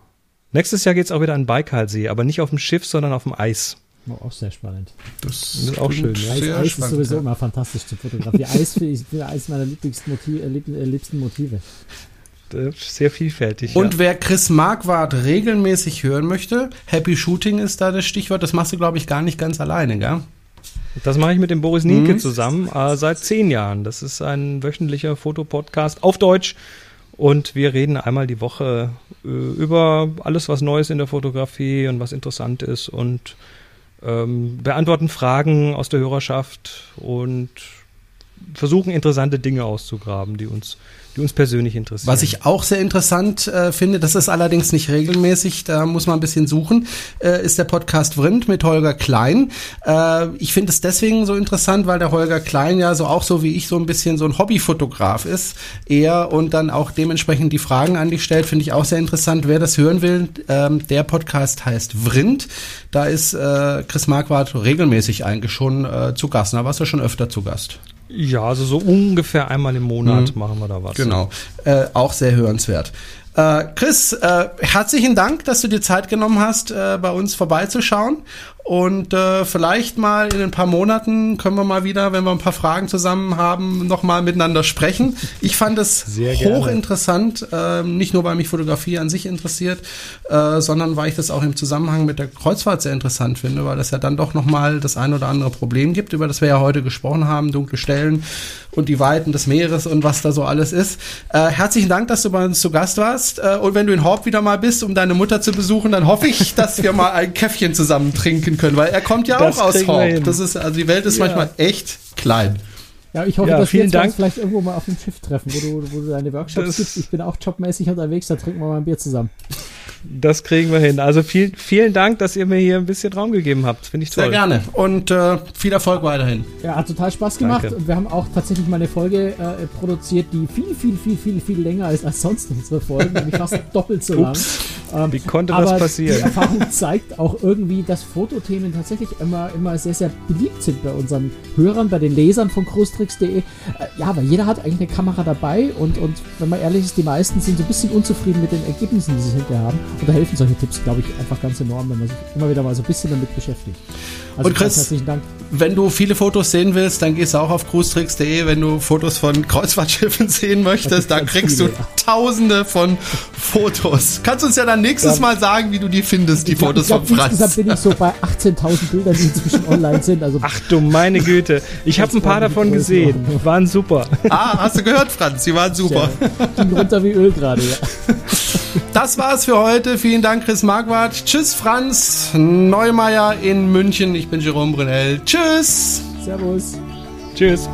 Speaker 3: nächstes Jahr geht's auch wieder an Baikalsee, aber nicht auf dem Schiff, sondern auf dem Eis.
Speaker 4: Oh, auch sehr spannend.
Speaker 3: Das, das ist auch schön.
Speaker 4: Ja. Eis, Eis ist sowieso ja. immer fantastisch zu fotografieren. Eis ist eines meiner liebsten Motive. Äh, liebsten Motive.
Speaker 3: Sehr vielfältig.
Speaker 2: Und ja. wer Chris Marquardt regelmäßig hören möchte, Happy Shooting ist da das Stichwort. Das machst du, glaube ich, gar nicht ganz alleine, gell?
Speaker 3: Das mache ich mit dem Boris Nienke mhm. zusammen äh, seit zehn Jahren. Das ist ein wöchentlicher Fotopodcast auf Deutsch. Und wir reden einmal die Woche äh, über alles, was Neues in der Fotografie und was interessant ist. Und ähm, beantworten Fragen aus der Hörerschaft und versuchen interessante Dinge auszugraben, die uns die uns persönlich interessieren.
Speaker 2: Was ich auch sehr interessant äh, finde, das ist allerdings nicht regelmäßig, da muss man ein bisschen suchen, äh, ist der Podcast Vrind mit Holger Klein. Äh, ich finde es deswegen so interessant, weil der Holger Klein ja so auch so wie ich so ein bisschen so ein Hobbyfotograf ist, eher und dann auch dementsprechend die Fragen an dich stellt, finde ich auch sehr interessant. Wer das hören will, ähm, der Podcast heißt Vrind. Da ist äh, Chris Marquardt regelmäßig eigentlich schon äh, zu Gast. Da warst du schon öfter zu Gast.
Speaker 3: Ja, also so ungefähr einmal im Monat mhm. machen wir da was.
Speaker 2: Genau, äh, auch sehr hörenswert. Äh, Chris, äh, herzlichen Dank, dass du dir Zeit genommen hast, äh, bei uns vorbeizuschauen. Und äh, vielleicht mal in ein paar Monaten können wir mal wieder, wenn wir ein paar Fragen zusammen haben, nochmal miteinander sprechen. Ich fand es hochinteressant, äh, nicht nur weil mich Fotografie an sich interessiert, äh, sondern weil ich das auch im Zusammenhang mit der Kreuzfahrt sehr interessant finde, weil das ja dann doch nochmal das ein oder andere Problem gibt, über das wir ja heute gesprochen haben, dunkle Stellen und die Weiten des Meeres und was da so alles ist. Äh, herzlichen Dank, dass du bei uns zu Gast warst. Äh, und wenn du in Horb wieder mal bist, um deine Mutter zu besuchen, dann hoffe ich, dass wir mal ein Käffchen zusammen trinken können, weil er kommt ja das auch aus Horb. Das ist, also die Welt ist ja. manchmal echt klein.
Speaker 4: Ja, ich hoffe, ja, dass wir uns Dank. vielleicht irgendwo mal auf dem Schiff treffen, wo du, wo du deine Workshops das gibst. Ich bin auch jobmäßig unterwegs, da trinken wir mal ein Bier zusammen.
Speaker 3: Das kriegen wir hin. Also viel, vielen Dank, dass ihr mir hier ein bisschen Raum gegeben habt. Finde ich toll.
Speaker 2: Sehr gerne. Und äh, viel Erfolg weiterhin.
Speaker 4: Ja, hat total Spaß gemacht. Danke. Und wir haben auch tatsächlich mal eine Folge äh, produziert, die viel, viel, viel, viel, viel länger ist als sonst unsere Folgen, nämlich fast doppelt so lang.
Speaker 3: Ähm, Wie konnte das passieren?
Speaker 4: Die Erfahrung zeigt auch irgendwie, dass Fotothemen tatsächlich immer, immer sehr, sehr beliebt sind bei unseren Hörern, bei den Lesern von großtricks.de. Äh, ja, weil jeder hat eigentlich eine Kamera dabei und, und wenn man ehrlich ist, die meisten sind so ein bisschen unzufrieden mit den Ergebnissen, die sie hinterher haben. Und da helfen solche Tipps, glaube ich, einfach ganz enorm, wenn man sich immer wieder mal so ein bisschen damit beschäftigt.
Speaker 2: Also und Chris, herzlichen Dank. wenn du viele Fotos sehen willst, dann gehst du auch auf cruistricks.de. Wenn du Fotos von Kreuzfahrtschiffen sehen möchtest, da kriegst viele, du ja. tausende von Fotos. Kannst du uns ja dann nächstes ja. Mal sagen, wie du die findest, die glaub, Fotos glaub, von Franz.
Speaker 4: Insgesamt bin ich so bei 18.000 Bildern, die inzwischen online sind. Also
Speaker 3: Ach du meine Güte. Ich habe ein paar davon gesehen. Die waren super.
Speaker 2: Ah, hast du gehört, Franz? Die waren super.
Speaker 4: Ja, ging runter wie Öl gerade, ja.
Speaker 2: Das war's für heute. Vielen Dank, Chris Marquardt. Tschüss, Franz Neumeier in München. Ich bin Jerome Brunel. Tschüss.
Speaker 4: Servus.
Speaker 3: Tschüss.